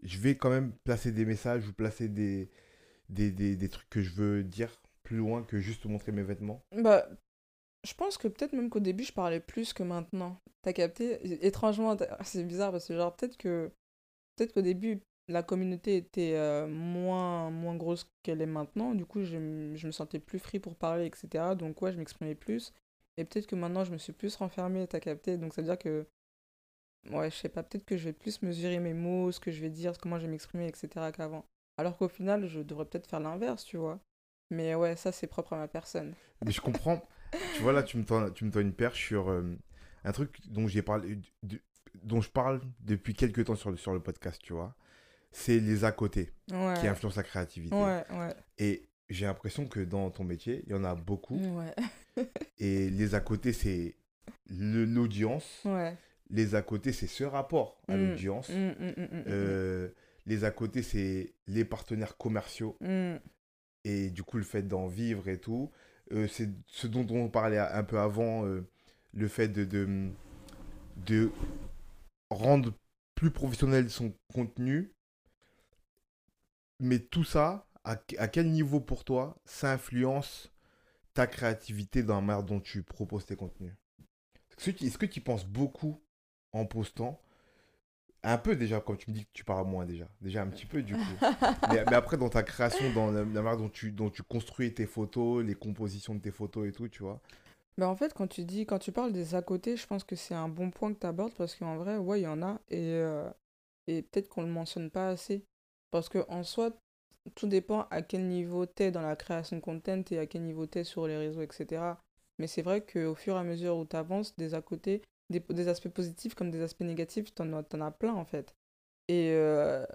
Je vais quand même placer des messages ou placer des, des, des, des trucs que je veux dire plus loin que juste montrer mes vêtements. Bah, je pense que peut-être même qu'au début, je parlais plus que maintenant. T'as capté? Étrangement, c'est bizarre parce que genre peut-être que peut-être qu'au début, la communauté était euh, moins, moins grosse qu'elle est maintenant. Du coup, je, je me sentais plus free pour parler, etc. Donc ouais, je m'exprimais plus. Et peut-être que maintenant, je me suis plus renfermée, t'as capté? Donc ça veut dire que, ouais, je sais pas, peut-être que je vais plus mesurer mes mots, ce que je vais dire, comment je vais m'exprimer, etc. qu'avant. Alors qu'au final, je devrais peut-être faire l'inverse, tu vois. Mais ouais, ça, c'est propre à ma personne. Mais je comprends. tu vois, là, tu me tends, une perche sur euh, un truc dont j'ai parlé, dont je parle depuis quelques temps sur sur le podcast, tu vois. C'est les à côté qui influencent la créativité. Ouais, ouais. Et j'ai l'impression que dans ton métier, il y en a beaucoup. Et les à côté, c'est l'audience. Les à côté, c'est ce rapport à Mm, l'audience. mm, mm, Euh, les à côté, c'est les partenaires commerciaux. mm. Et du coup, le fait d'en vivre et tout. Euh, c'est ce dont on parlait un peu avant, euh, le fait de, de, de rendre plus professionnel son contenu. Mais tout ça, à, à quel niveau pour toi, ça influence ta créativité dans la manière dont tu proposes tes contenus? Est-ce que que tu penses beaucoup en postant? Un peu déjà, comme tu me dis que tu parles moins déjà. Déjà un petit peu du coup. mais, mais après, dans ta création, dans la, manière dont tu, dont tu construis tes photos, les compositions de tes photos et tout, tu vois? Bah en fait, quand tu dis, quand tu parles des à côté, je pense que c'est un bon point que tu abordes parce qu'en vrai, ouais, il y en a et, euh, et peut-être qu'on le mentionne pas assez. Parce que en soi, tout dépend à quel niveau t'es dans la création de content et à quel niveau t'es sur les réseaux, etc. Mais c'est vrai qu'au fur et à mesure où tu avances, des à côté, des, aspects positifs comme des aspects négatifs, t'en t'en as plein en fait. Et euh,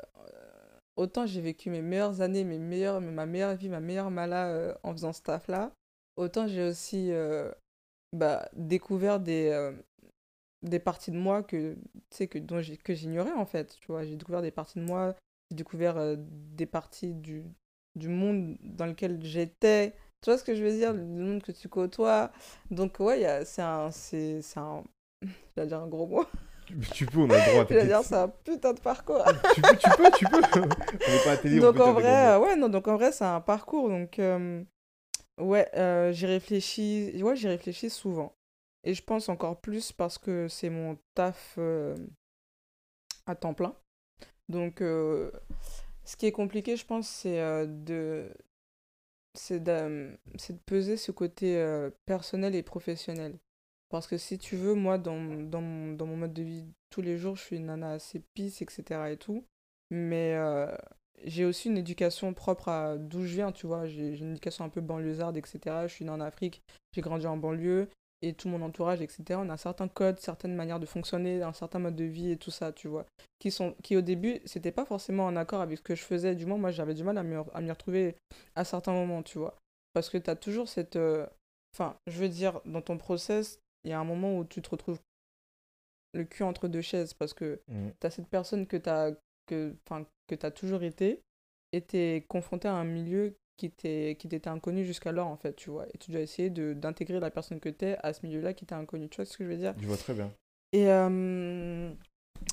autant j'ai vécu mes meilleures années, mes meilleures, ma meilleure vie, ma meilleure mala euh, en faisant ce taf-là, autant j'ai aussi euh, bah, découvert des, des parties de moi que, que, dont que j'ignorais en fait. Tu vois, j'ai découvert des parties de moi, j'ai découvert euh, des parties du, du monde dans lequel j'étais. Tu vois ce que je veux dire? Le monde que tu côtoies. Donc, ouais, c'est un. C'est un. J'allais dire un gros mot. Tu, peux, on a le droit. J'allais dire, c'est un putain de parcours. tu peux, tu peux, tu peux. on n'est pas à télé, on donc peut en vrai, euh, ouais, non, donc en vrai, c'est un parcours. Donc, euh, ouais, euh, j'y réfléchis, ouais, j'y réfléchis souvent. Et je pense encore plus parce que c'est mon taf à temps plein. Donc, euh, ce qui est compliqué, je pense, c'est euh, de, c'est de, de peser ce côté euh, personnel et professionnel. Parce que si tu veux, moi, dans, dans, mon, dans mon mode de vie tous les jours, je suis une nana assez pisse, etc. et tout. Mais j'ai aussi une éducation propre à d'où je viens, tu vois. J'ai une éducation un peu banlieusarde, etc. Je suis né en Afrique, j'ai grandi en banlieue. Et tout mon entourage, etc. On a certains codes, certaines manières de fonctionner, un certain mode de vie et tout ça, tu vois. Qui, sont, qui au début, c'était pas forcément en accord avec ce que je faisais. Du moins, moi, j'avais du mal à m'y à retrouver à certains moments, tu vois. Parce que tu as toujours cette... euh, Enfin, je veux dire, dans ton process, il y a un moment où tu te retrouves le cul entre deux chaises parce que Mm. tu as cette personne que tu as, que, que t'as toujours été et tu es confronté à un milieu qui t'est qui t'était inconnu jusqu'alors, en fait, tu vois. Et tu dois essayer de- d'intégrer la personne que tu es à ce milieu-là qui t'est inconnu. Tu vois ce que je veux dire? Je vois très bien. et, euh,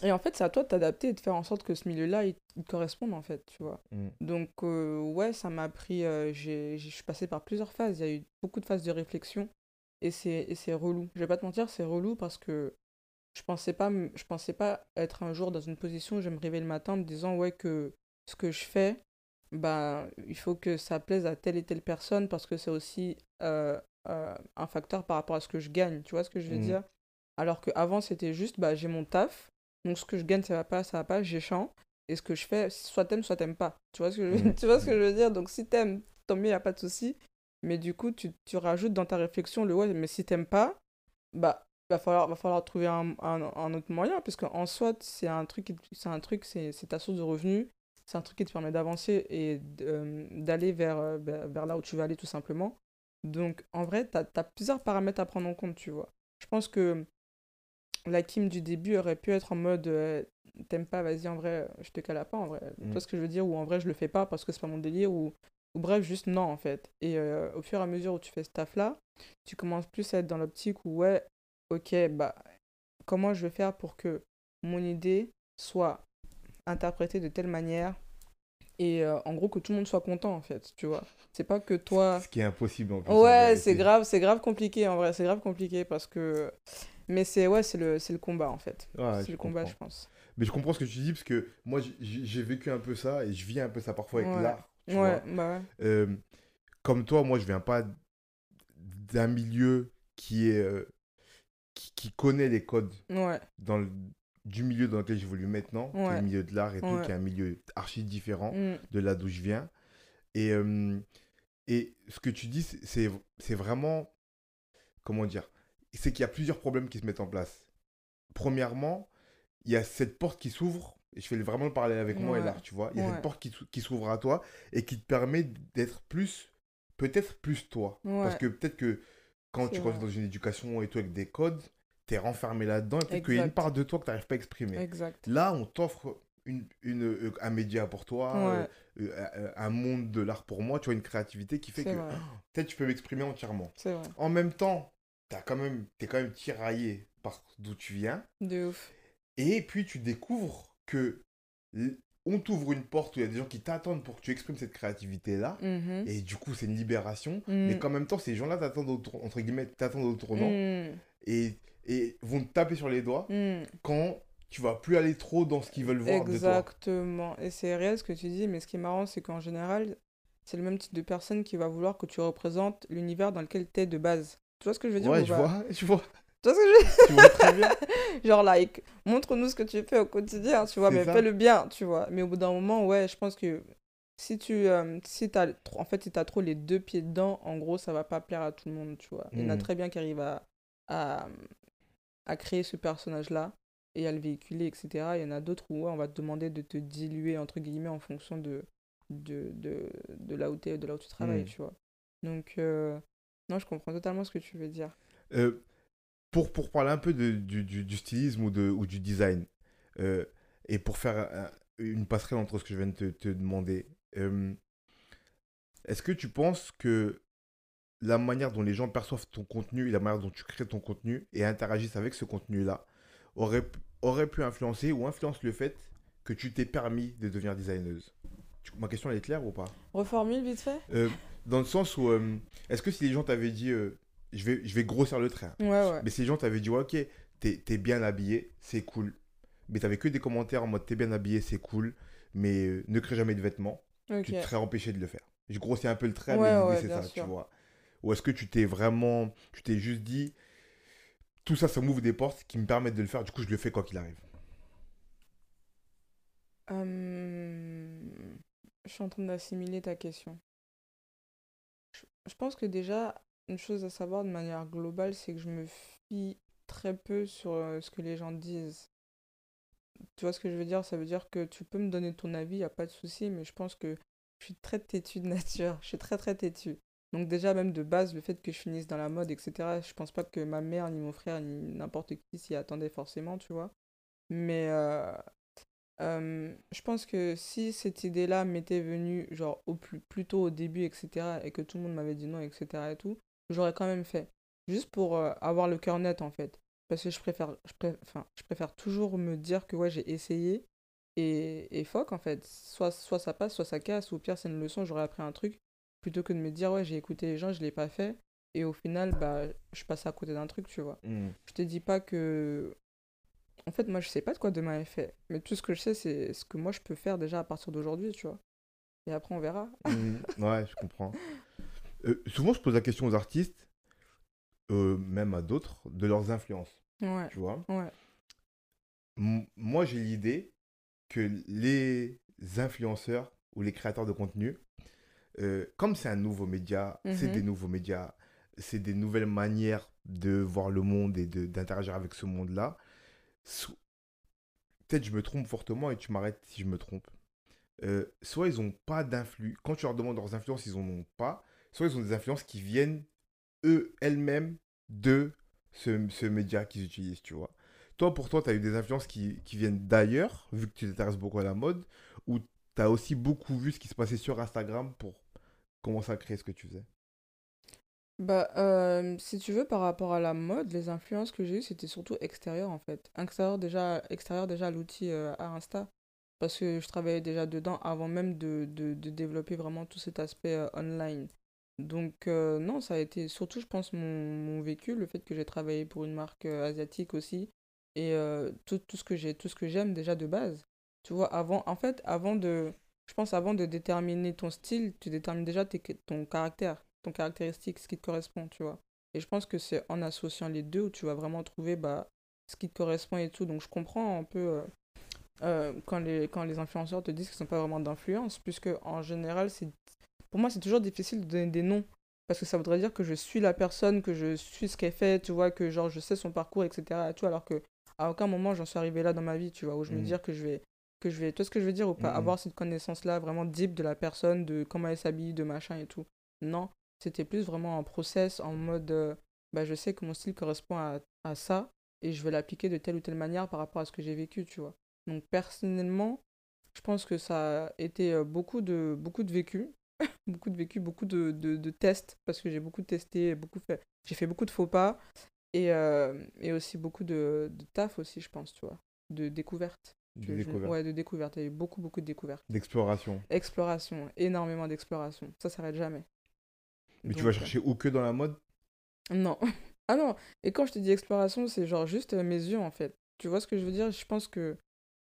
et en fait, c'est à toi de t'adapter et de faire en sorte que ce milieu-là, il, il te corresponde, en fait, tu vois. Mm. Donc, euh, ouais, ça m'a pris. euh, j'ai, je suis passée par plusieurs phases. Il y a eu beaucoup de phases de réflexion. Et c'est, et c'est relou. Je vais pas te mentir, c'est relou parce que je pensais pas, je pensais pas être un jour dans une position où je me réveille le matin en me disant, ouais, que ce que je fais, bah, il faut que ça plaise à telle et telle personne parce que c'est aussi euh, euh, un facteur par rapport à ce que je gagne. Tu vois ce que je veux Mhm. dire? Alors qu'avant, c'était juste, bah, j'ai mon taf. Donc, ce que je gagne, ça va pas, ça va pas, j'échange. Et ce que je fais, soit t'aimes, soit t'aimes pas. Tu vois ce que je, Mhm. tu vois ce que je veux dire? Donc, si t'aimes, tant mieux, y a pas de souci. Mais du coup, tu, tu rajoutes dans ta réflexion le ouais, mais si t'aimes pas, bah, va falloir, va falloir trouver un, un, un autre moyen, parce qu'en soi, c'est un truc, c'est un truc, c'est ta source de revenus, c'est un truc qui te permet d'avancer et euh, d'aller vers, euh, vers là où tu veux aller tout simplement. Donc, en vrai, tu as, plusieurs paramètres à prendre en compte, tu vois. Je pense que la Kim du début aurait pu être en mode euh, t'aimes pas, vas-y, en vrai, je te cale pas, en vrai. Tu vois mm. ce que je veux dire? Ou en vrai, je le fais pas parce que c'est pas mon délire, ou, ou bref, juste non, en fait. Et au fur et à mesure où tu fais ce taf-là, tu commences plus à être dans l'optique où, ouais, ok, bah, comment je vais faire pour que mon idée soit interprétée de telle manière et euh, en gros que tout le monde soit content en fait, tu vois. C'est pas que toi. Ce qui est impossible en plus. Ouais, c'est grave, c'est grave compliqué en vrai, c'est grave compliqué parce que. Mais c'est ouais, c'est le, le combat en fait. c'est le combat, je pense. Mais je comprends ce que tu dis parce que moi j'ai vécu un peu ça et je vis un peu ça parfois avec l'art. Ouais, bah ouais. Euh, comme toi, moi je viens pas d'un milieu qui est euh, qui, connaît les codes dans le, du milieu dans lequel j'évolue maintenant, qui est le milieu de l'art et tout, qui est un milieu archi différent mm. de là d'où je viens. Et, euh, et ce que tu dis, c'est vraiment, comment dire, c'est qu'il y a plusieurs problèmes qui se mettent en place. Premièrement, il y a cette porte qui s'ouvre, et je fais vraiment le parallèle avec moi et l'art, tu vois. Il y a cette porte qui, qui s'ouvre à toi et qui te permet d'être plus, peut-être plus toi. Parce que peut-être que quand tu rentres dans une éducation et tout avec des codes, renfermé là-dedans et peut-être qu'il y a une part de toi que tu n'arrives pas à exprimer. Exact. Là, on t'offre une, une, euh, un média pour toi, euh, euh, un monde de l'art pour moi, tu vois, une créativité qui fait que peut-être tu peux m'exprimer entièrement. Vrai. En même temps, tu quand même, es quand même tiraillé par d'où tu viens. De ouf. Et puis tu découvres que on t'ouvre une porte où il y a des gens qui t'attendent pour que tu exprimes cette créativité-là. Mhm. Et du coup, c'est une libération. Mhm. Mais qu'en même temps, ces gens-là t'attendent au, entre guillemets, t'attendent au tournant. Mhm. Et, et vont te taper sur les doigts quand tu vas plus aller trop dans ce qu'ils veulent voir Exactement. Et c'est réel ce que tu dis. Mais ce qui est marrant, c'est qu'en général, c'est le même type de personne qui va vouloir que tu représentes l'univers dans lequel tu es de base. Tu vois ce que je veux dire Ouais, je vois, je vois. Tu vois ce que je Tu vois très bien. Genre, like, montre-nous ce que tu fais au quotidien, tu vois, mais fais-le bien, tu vois. Mais au bout d'un moment, ouais, je pense que si tu euh, si as, en fait, si as trop les deux pieds dedans, en gros, ça va pas plaire à tout le monde, tu vois. Il y en a hmm. très bien qui arrivent à, à, à créer ce personnage-là et à le véhiculer, etc. Il y en a d'autres où ouais, on va te demander de te diluer, entre guillemets, en fonction de, de, de, de là où tu es, de là où tu travailles, hmm. tu vois. Donc, euh, non, je comprends totalement ce que tu veux dire. Euh, pour, pour parler un peu de, du, du, stylisme ou, de, ou du design, euh, et pour faire une passerelle entre ce que je viens de te, te demander, est-ce que tu penses que la manière dont les gens perçoivent ton contenu et la manière dont tu crées ton contenu et interagissent avec ce contenu-là aurait, aurait pu influencer ou influence le fait que tu t'es permis de devenir designeuse Ma question, elle est claire ou pas? Reformule vite fait euh, Dans le sens où, est-ce que si les gens t'avaient dit je vais, je vais grossir le trait. Ouais, Mais ces gens t'avaient dit, ok, t'es es bien habillé, c'est cool. Mais t'avais que des commentaires en mode, t'es bien habillé, c'est cool, mais euh, ne crée jamais de vêtements. Tu te serais empêché de le faire. Je grossis un peu le trait, mais c'est ça, tu vois. Ou est-ce que tu t'es vraiment, tu t'es juste dit, tout ça, ça m'ouvre des portes qui me permettent de le faire, du coup je le fais quoi qu'il arrive. Hum, je suis en train d'assimiler ta question. je pense que déjà, une chose à savoir de manière globale, c'est que je me fie très peu sur euh, ce que les gens disent. Tu vois ce que je veux dire? Ça veut dire que tu peux me donner ton avis, il n'y a pas de souci, mais je pense que je suis très têtu de nature. Je suis très très têtu. Donc déjà, même de base, le fait que je finisse dans la mode, etc., je pense pas que ma mère, ni mon frère, ni n'importe qui s'y attendait forcément, tu vois. Mais euh, euh, je pense que si cette idée-là m'était venue, genre, au plus, plus tôt au début, etc., et que tout le monde m'avait dit non, etc., et tout, j'aurais quand même fait. Juste pour euh, avoir le cœur net, en fait. Parce que je préfère, je, préfère, toujours me dire que ouais, j'ai essayé et, et fuck, en fait. Soit, soit ça passe, soit ça casse, ou pire, c'est une leçon, j'aurais appris un truc, plutôt que de me dire ouais, j'ai écouté les gens, je l'ai pas fait, et au final, bah, je passe à côté d'un truc, tu vois. Hmm. Je te dis pas que. En fait, moi, je sais pas de quoi demain est fait, mais tout ce que je sais, c'est ce que moi, je peux faire déjà à partir d'aujourd'hui, tu vois. Et après, on verra. Hmm. Ouais, je comprends. Euh, souvent, je pose la question aux artistes, euh, même à d'autres, de leurs influences. Ouais. Tu vois ouais. Moi, j'ai l'idée que les influenceurs ou les créateurs de contenu, euh, comme c'est un nouveau média, c'est mhm. des nouveaux médias, c'est des nouvelles manières de voir le monde et d'interagir avec ce monde-là. So- Peut-être je me trompe fortement et tu m'arrêtes si je me trompe. Euh, soit ils n'ont pas d'influence. Quand tu leur demandes leurs influences, ils n'en ont pas. Soit ils ont des influences qui viennent, eux, elles-mêmes, de ce, ce média qu'ils utilisent, tu vois. Toi, pour toi, tu as eu des influences qui, qui viennent d'ailleurs, vu que tu t'intéresses beaucoup à la mode, ou tu as aussi beaucoup vu ce qui se passait sur Instagram pour commencer à créer ce que tu faisais? Bah, euh, si tu veux, par rapport à la mode, les influences que j'ai eues, c'était surtout extérieur en fait. Extérieur déjà, à l'outil euh. Parce que je travaillais déjà dedans avant même de, développer vraiment tout cet aspect euh, online. Donc, euh, non, ça a été surtout, je pense, mon, vécu, le fait que j'ai travaillé pour une marque asiatique aussi. Et tout ce que j'ai, tout ce que j'aime déjà de base. Tu vois, avant, en fait, avant de, je pense, avant de déterminer ton style, tu détermines déjà tes- ton caractère, ton caractéristique, ce qui te correspond, tu vois. Et je pense que c'est en associant les deux où tu vas vraiment trouver bah, ce qui te correspond et tout. Donc je comprends un peu euh, euh, quand les, quand les influenceurs te disent qu'ils sont pas vraiment d'influence, puisque en général, c'est, pour moi, c'est toujours difficile de donner des noms. Parce que ça voudrait dire que je suis la personne, que je suis ce qu'elle fait, tu vois, que genre je sais son parcours, etc. Tu vois, alors que à aucun moment j'en suis arrivé là dans ma vie, tu vois, où je me Mhm. dis que je vais, que je vais, tu vois ce que je veux dire ou pas, avoir cette connaissance-là vraiment deep de la personne, de comment elle s'habille, de machin et tout. Non, c'était plus vraiment un process en mode, euh, bah je sais que mon style correspond à, à ça et je vais l'appliquer de telle ou telle manière par rapport à ce que j'ai vécu, tu vois. Donc personnellement, je pense que ça a été euh, beaucoup de, beaucoup de vécu, beaucoup de vécu, beaucoup de, de, de tests, parce que j'ai beaucoup testé, beaucoup fait, j'ai fait beaucoup de faux pas, et, euh, et aussi beaucoup de, de taf aussi, je pense, tu vois, de découverte. De découverte, Ouais, de découverte, il y a eu beaucoup, beaucoup de découvertes. d'exploration Exploration, énormément d'exploration, ça s'arrête jamais. Mais tu vas euh, chercher où que dans la mode? Non. Ah non, et quand je te dis exploration, c'est genre juste euh, mes yeux, en fait. Tu vois ce que je veux dire? Je pense que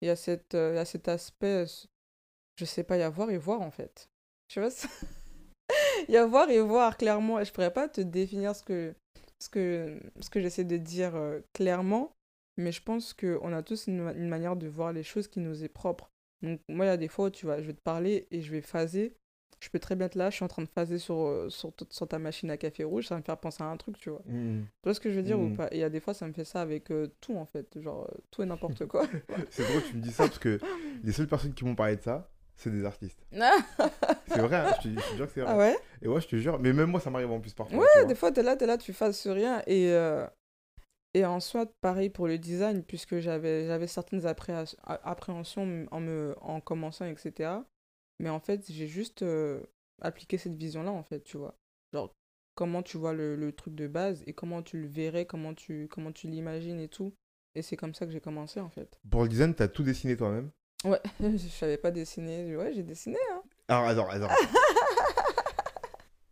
il y a cette, euh, il y a cet aspect, je sais pas, y a voir et voir, en fait. Tu vois? ça- y a voir et voir, clairement. Je pourrais pas te définir ce que, ce que, ce que j'essaie de dire euh, clairement, mais je pense qu'on a tous une, ma- une manière de voir les choses qui nous est propre. Donc, moi, il y a des fois où tu vois, je vais te parler et je vais phaser. Je peux très bien être là, je suis en train de phaser sur, euh, sur, ta machine à café rouge, ça va me faire penser à un truc, tu vois. Mhm. Tu vois ce que je veux dire ou Mm. pas? Et il y a des fois, ça me fait ça avec euh, tout, en fait. Genre, euh, tout et n'importe quoi. C'est drôle que tu me dis ça parce que les seules personnes qui m'ont parlé de ça, c'est des artistes. ah C'est vrai, hein, je, te, je te jure que c'est vrai. ouais? Et ouais, je te jure, mais même moi, ça m'arrive en plus parfois. Ouais, des fois, t'es là, t'es là, tu phases sur rien. Et, euh, et en soit, pareil pour le design, puisque j'avais j'avais certaines appréhensions en, me, en commençant, etc. Mais en fait, j'ai juste euh, appliqué cette vision-là, en fait, tu vois. Genre, comment tu vois le, le truc de base et comment tu le verrais, comment tu, comment tu l'imagines et tout. Et c'est comme ça que j'ai commencé, en fait. Pour le design, t'as tout dessiné toi-même? Ouais, je savais pas dessiner. Ouais, j'ai dessiné, hein. Alors, attends, attends.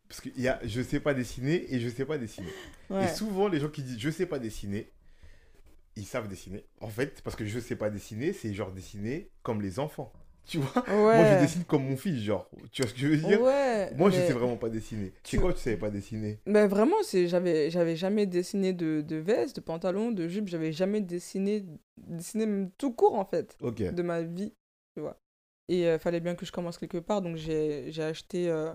Parce que y a, je sais pas dessiner et je sais pas dessiner. Ouais. Et souvent, les gens qui disent je sais pas dessiner, ils savent dessiner. En fait, parce que je sais pas dessiner, c'est genre dessiner comme les enfants. Tu vois? Moi, je dessine comme mon fils, genre. Tu vois ce que je veux dire? Ouais. Moi, je mais- sais vraiment pas dessiner. C'est tu- quoi, tu savais pas dessiner? Ben vraiment, c'est j'avais jamais dessiné de, de veste, de pantalon, de jupe, j'avais jamais dessiné dessiné même tout court en fait de ma vie, tu vois. Et il fallait bien que je commence quelque part, donc j'ai j'ai acheté euh,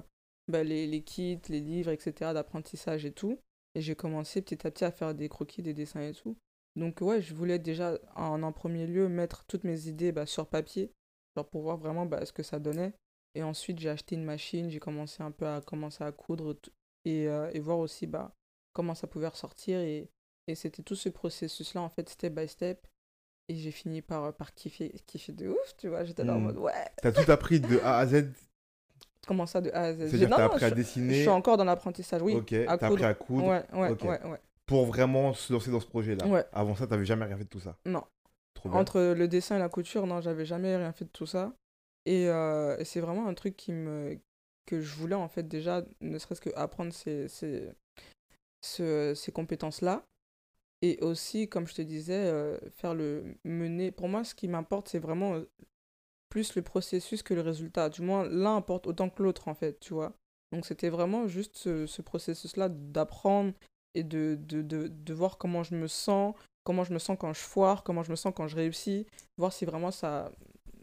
ben, les, les kits, les livres, etc. d'apprentissage et tout. Et j'ai commencé petit à petit à faire des croquis, des dessins et tout. Donc ouais, je voulais déjà en, en premier lieu mettre toutes mes idées bah, sur papier, genre pour voir vraiment bah, ce que ça donnait. Et ensuite, j'ai acheté une machine, j'ai commencé un peu à commencer à coudre et, euh, et voir aussi bah, comment ça pouvait ressortir. Et, et c'était tout ce processus-là, en fait, step by step. Et j'ai fini par, par kiffer, kiffer de ouf, tu vois. J'étais là en Mm. mode, ouais, T'as tout appris de A à Z comment ça de A à Z? C'est-à-dire non, non, appris à je, je dessiner suis encore dans l'apprentissage, oui. Ok, à t'as appris à coudre Ouais, ouais, ouais, ouais. pour vraiment se lancer dans ce projet-là. Ouais. Avant ça, t'avais jamais rien fait de tout ça. Non. Trop bien. Entre le dessin et la couture, non, j'avais jamais rien fait de tout ça. Et, euh, et c'est vraiment un truc qui me que je voulais en fait déjà, ne serait-ce que apprendre ces, ces, ce- ces compétences-là. Et aussi, comme je te disais, euh, faire le mener. Pour moi, ce qui m'importe, c'est vraiment euh, plus le processus que le résultat. Du moins, l'un importe autant que l'autre, en fait, tu vois. Donc, c'était vraiment juste ce, ce processus-là d'apprendre et de, de, de, de voir comment je me sens, comment je me sens quand je foire, comment je me sens quand je réussis, voir si vraiment ça,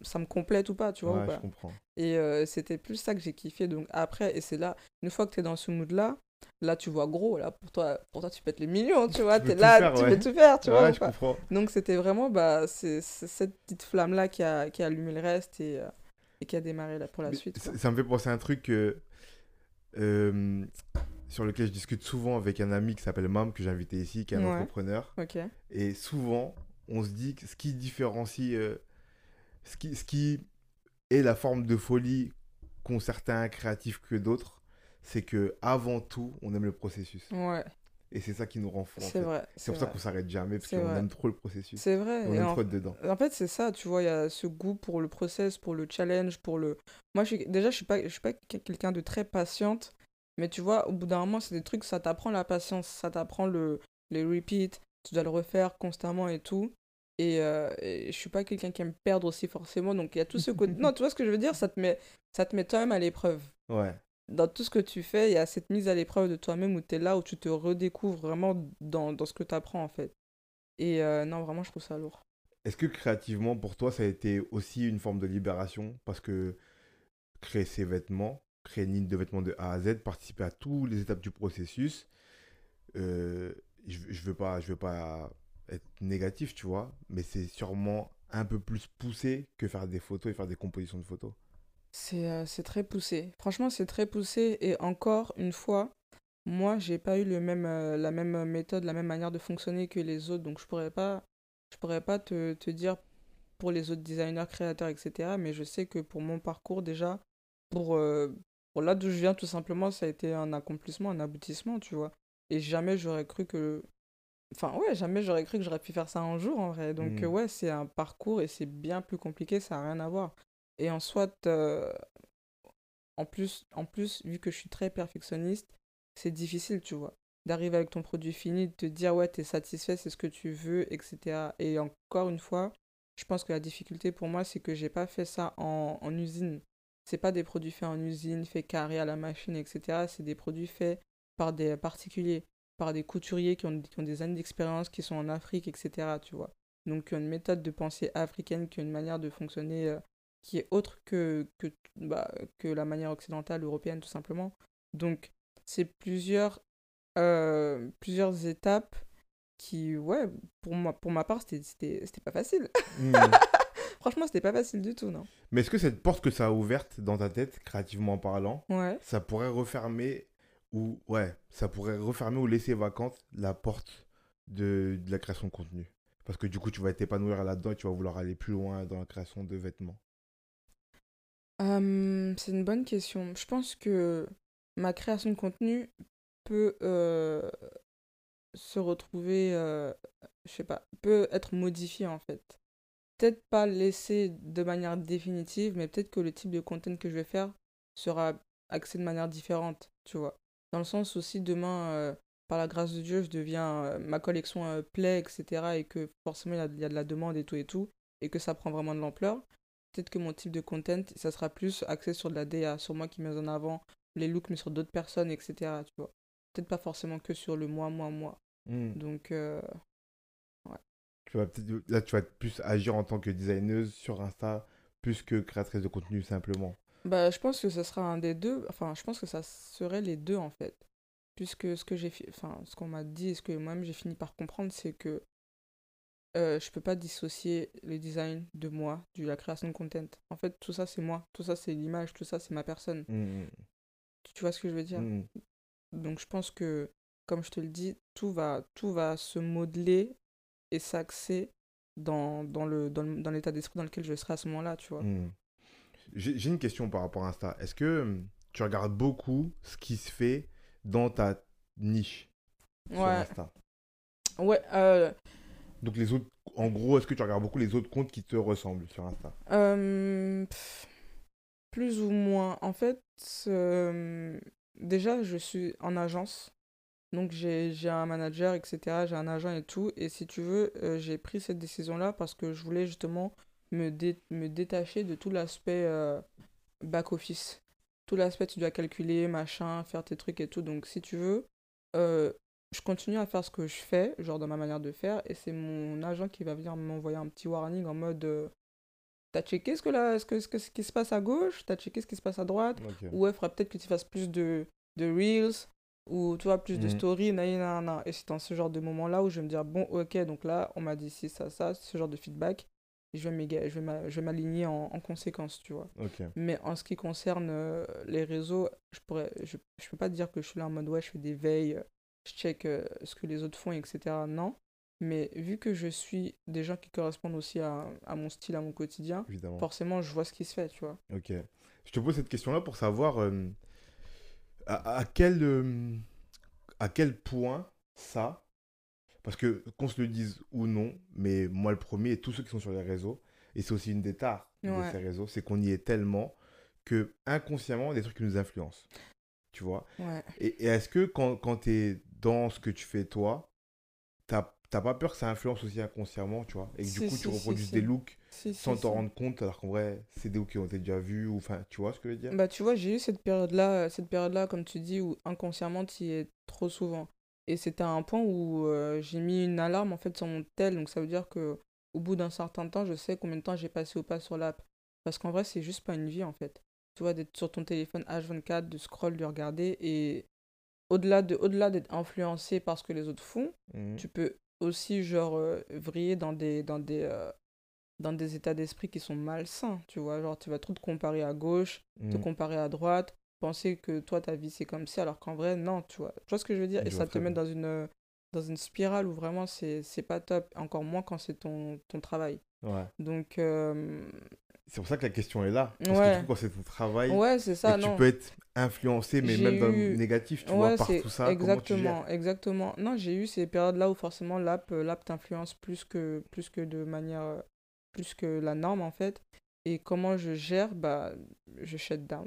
ça me complète ou pas, tu vois, ouais, ou pas. je comprends. Et euh, c'était plus ça que j'ai kiffé. Donc après, et c'est là, une fois que tu es dans ce mood-là, Là, tu vois gros, là, pour toi, pour toi tu pètes les millions, tu vois, Tu peux là, faire, tu ouais. peux tout faire, tu vois. Ouais, ou je pas. Donc, c'était vraiment bah, c'est cette petite flamme-là qui a, qui a allumé le reste et, euh, et qui a démarré là, pour la Mais suite. ça, me fait penser à un truc euh, sur lequel je discute souvent avec un ami qui s'appelle Mam, que j'ai invité ici, qui est un Ouais. entrepreneur. Et souvent, on se dit que ce qui différencie, euh, ce, qui, ce qui est la forme de folie qu'ont certains créatifs que d'autres, c'est que avant tout, on aime le processus. Ouais, Et c'est ça qui nous rend fous. en c'est vrai. C'est pour ça qu'on s'arrête jamais, parce qu'on aime trop le processus. C'est vrai. On aime en- trop être dedans. En fait, c'est ça, tu vois, il y a ce goût pour le process, pour le challenge, pour le... Moi, je suis... déjà, je suis pas, je suis pas quelqu'un de très patiente, mais tu vois, au bout d'un moment, c'est des trucs, ça t'apprend la patience, ça t'apprend le... les repeats, tu dois le refaire constamment et tout. Et, euh, et je suis pas quelqu'un qui aime perdre aussi forcément, donc il y a tout ce côté... Non, tu vois ce que je veux dire? Ça te met, ça te met toi-même à l'épreuve. Ouais. Dans tout ce que tu fais, il y a cette mise à l'épreuve de toi-même où tu es là, où tu te redécouvres vraiment dans, dans ce que tu apprends, en fait. Et euh, non, vraiment, je trouve ça lourd. Est-ce que créativement, pour toi, ça a été aussi une forme de libération? Parce que créer ses vêtements, créer une ligne de vêtements de A à Z, participer à toutes les étapes du processus, euh, je ne veux, pas- je veux pas être négatif, tu vois, mais c'est sûrement un peu plus poussé que faire des photos et faire des compositions de photos. C'est euh, c'est très poussé. Franchement, c'est très poussé. Et encore une fois, moi, j'ai pas eu le même, euh, la même méthode, la même manière de fonctionner que les autres. Donc, je pourrais pas, je pourrais pas te, te dire pour les autres designers, créateurs, etc. Mais je sais que pour mon parcours, déjà, pour, euh, pour là d'où je viens, tout simplement, ça a été un accomplissement, un aboutissement, tu vois. Et jamais j'aurais cru que. Enfin, ouais, jamais j'aurais cru que j'aurais pu faire ça un jour, en vrai. Donc, Mm. euh, ouais, c'est un parcours et c'est bien plus compliqué, ça n'a rien à voir. Et en soit, euh, en plus, en plus, vu que je suis très perfectionniste, c'est difficile, tu vois, d'arriver avec ton produit fini, de te dire, ouais, t'es satisfait, c'est ce que tu veux, etc. Et encore une fois, je pense que la difficulté pour moi, c'est que j'ai pas fait ça en, en usine. C'est pas des produits faits en usine, faits carrés à la machine, etc. C'est des produits faits par des particuliers, par des couturiers qui ont, qui ont des années d'expérience, qui sont en Afrique, etc. Tu vois. Donc, une méthode de pensée africaine, qui ont une manière de fonctionner euh, qui est autre que, que, bah, que la manière occidentale, européenne, tout simplement. Donc, c'est plusieurs, euh, plusieurs étapes qui, ouais, pour, moi, pour ma part, c'était- pas facile. Mm. Franchement, c'était pas facile du tout, non. mais est-ce que cette porte que ça a ouverte dans ta tête, créativement parlant, Ouais. ça pourrait refermer ou ouais, ça pourrait refermer ou laisser vacante la porte de, de la création de contenu? Parce que du coup, tu vas t'épanouir là-dedans et tu vas vouloir aller plus loin dans la création de vêtements. Euh, c'est une bonne question. Je pense que ma création de contenu peut euh, se retrouver, euh, je sais pas, peut être modifiée en fait. Peut-être pas laissée de manière définitive, mais peut-être que le type de content que je vais faire sera axé de manière différente, tu vois. Dans le sens aussi, demain, euh, par la grâce de Dieu, je deviens, ma collection plaît, etc. Et que forcément, il y y a de la demande et tout et tout, et que ça prend vraiment de l'ampleur peut-être que mon type de content, ça sera plus axé sur de la DA, sur moi qui mets en avant les looks, mais sur d'autres personnes, etc. Tu vois. Peut-être pas forcément que sur le moi, moi, moi. Mm. Donc, euh, Tu vas peut-être là, tu vas plus agir en tant que designeuse sur Insta plus que créatrice de contenu simplement. bah, je pense que ce sera un des deux. Enfin, je pense que ça serait les deux, en fait. Puisque ce que j'ai fi- enfin, ce qu'on m'a dit et ce que moi-même j'ai fini par comprendre, c'est que euh, je peux pas dissocier le design de moi, de la création de content. En fait, tout ça, c'est moi. Tout ça, c'est l'image. Tout ça, c'est ma personne. Mm. Tu vois ce que je veux dire? Mm. Donc je pense que, comme je te le dis, tout va, tout va se modeler et s'axer dans, dans le, dans, le- dans l'état d'esprit dans lequel je serai à ce moment-là, tu vois. Mm. J'ai une question par rapport à Insta. Est-ce que hum, tu regardes beaucoup ce qui se fait dans ta niche sur Ouais, Insta? Ouais, euh, Donc les autres, en gros, est-ce que tu regardes beaucoup les autres comptes qui te ressemblent sur Insta? Euh, plus ou moins. En fait, euh, déjà, je suis en agence. Donc j'ai, un manager, etc. J'ai un agent et tout. Et si tu veux, euh, j'ai pris cette décision-là parce que je voulais justement me, dé- me détacher de tout l'aspect back-office. Tout l'aspect, tu dois calculer, machin, faire tes trucs et tout. Donc si tu veux, je continue à faire ce que je fais, genre dans ma manière de faire. Et c'est mon agent qui va venir m'envoyer un petit warning en mode... euh, T'as checké ce que, là, ce, que, ce, que- ce qui se passe à gauche? T'as checké ce qui se passe à droite? Ok. Ouais, il faudra peut-être que tu fasses plus de, de reels, ou tu vois, plus de Mhm. stories, na, na, na. Et c'est dans ce genre de moment-là où je vais me dire, bon, ok, donc là, on m'a dit ci, ça, ça, ce genre de feedback. Et je vais m'aligner en, en conséquence, tu vois. Mais en ce qui concerne euh, les réseaux, je pourrais, je, je peux pas dire que je suis là en mode, ouais, je fais des veilles, je check euh, ce que les autres font, etc. Non. Mais vu que je suis des gens qui correspondent aussi à, à mon style, à mon quotidien, Évidemment. forcément, je vois ce qui se fait, tu vois. Ok. Je te pose cette question-là pour savoir euh, à, à quel, euh, à quel point ça, parce que qu'on se le dise ou non, mais moi le premier et tous ceux qui sont sur les réseaux, et c'est aussi une des tares de ces réseaux, c'est qu'on y est tellement que inconsciemment, des trucs qui nous influencent. Tu vois? Ouais. Et, et est-ce que quand, quand tu es dans ce que tu fais toi, t'as pas peur que ça influence aussi inconsciemment, tu vois Et que du coup, tu reproduis des looks sans t'en rendre compte, alors qu'en vrai, c'est des looks qui ont été déjà vus, ou enfin, tu vois ce que je veux dire? Bah, tu vois, j'ai eu cette période-là, euh, cette période-là, comme tu dis, où inconsciemment, tu y es trop souvent. Et c'était à un point où euh, j'ai mis une alarme, en fait, sur mon tel. Donc, ça veut dire que au bout d'un certain temps, je sais combien de temps j'ai passé ou pas sur l'app. Parce qu'en vrai, c'est juste pas une vie, en fait. Tu vois, d'être sur ton téléphone H24, de scroll, de regarder. Et au-delà de, au-delà d'être influencé par ce que les autres font, Mhm. tu peux aussi, genre, euh, vriller dans des, dans des, euh, dans des états d'esprit qui sont malsains, tu vois. Genre, tu vas trop te comparer à gauche, te Mhm. comparer à droite, penser que toi, ta vie, c'est comme ça, alors qu'en vrai, non, tu vois. Tu vois ce que je veux dire? Et ça te met dans une, euh, dans une spirale où vraiment, c'est, pas top. Encore moins quand c'est ton, ton travail. Ouais. Donc, euh, C'est pour ça que la question est là. Parce que Ouais. du coup, quand c'est ton travail, ouais, ça, que tu non. peux être influencé, mais même dans le eu- négatif, tu vois, par tout ça, comment tu exactement, exactement. Non, j'ai eu ces périodes-là où forcément l'app, euh, t'influence plus que, plus que de manière, euh, plus que la norme en fait. Et comment je gère, bah, je shut down.